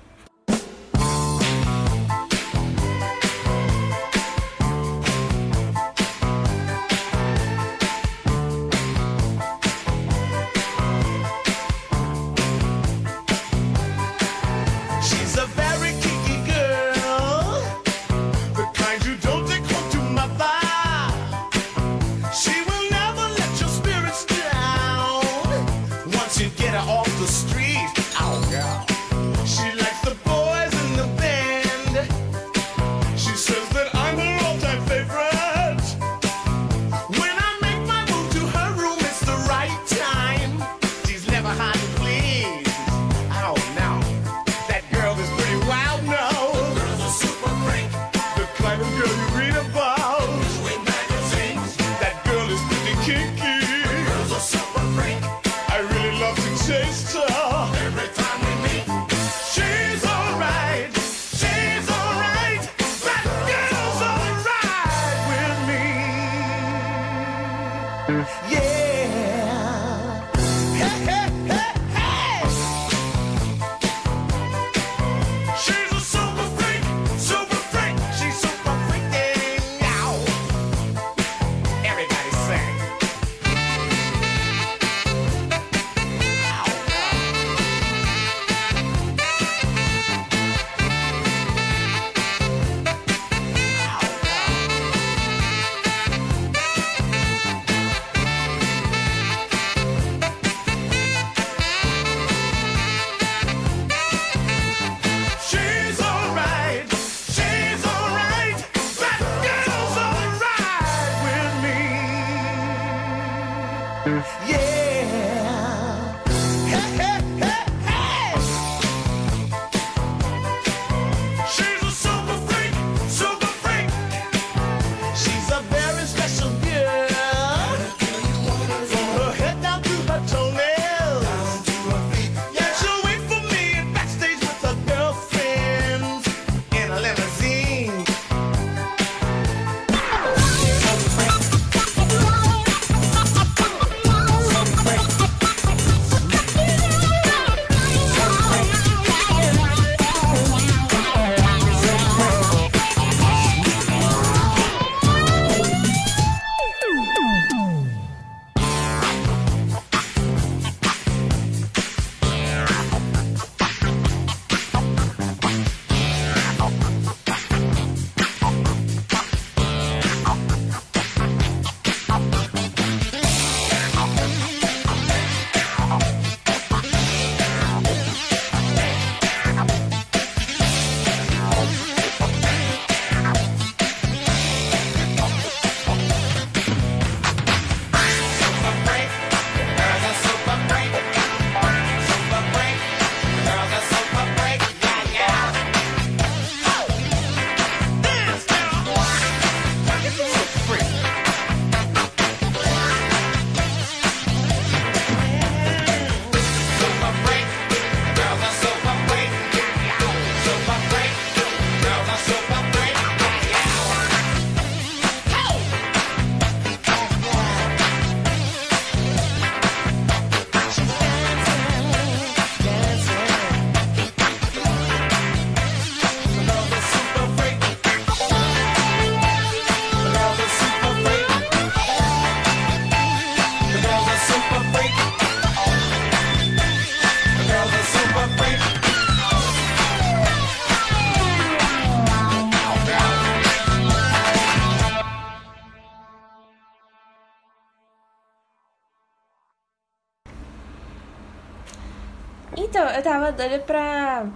Doida pra.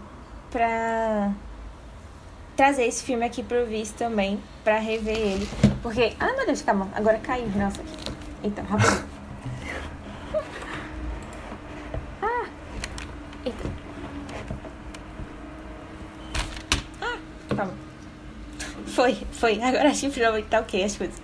pra. trazer esse filme aqui pro Vice também, pra rever ele. Porque. Ai meu Deus, calma, agora caiu nossa aqui. Então, rapidinho. ah! Eita. Ah! Calma. Foi, foi. Agora acho que finalmente tá ok as coisas.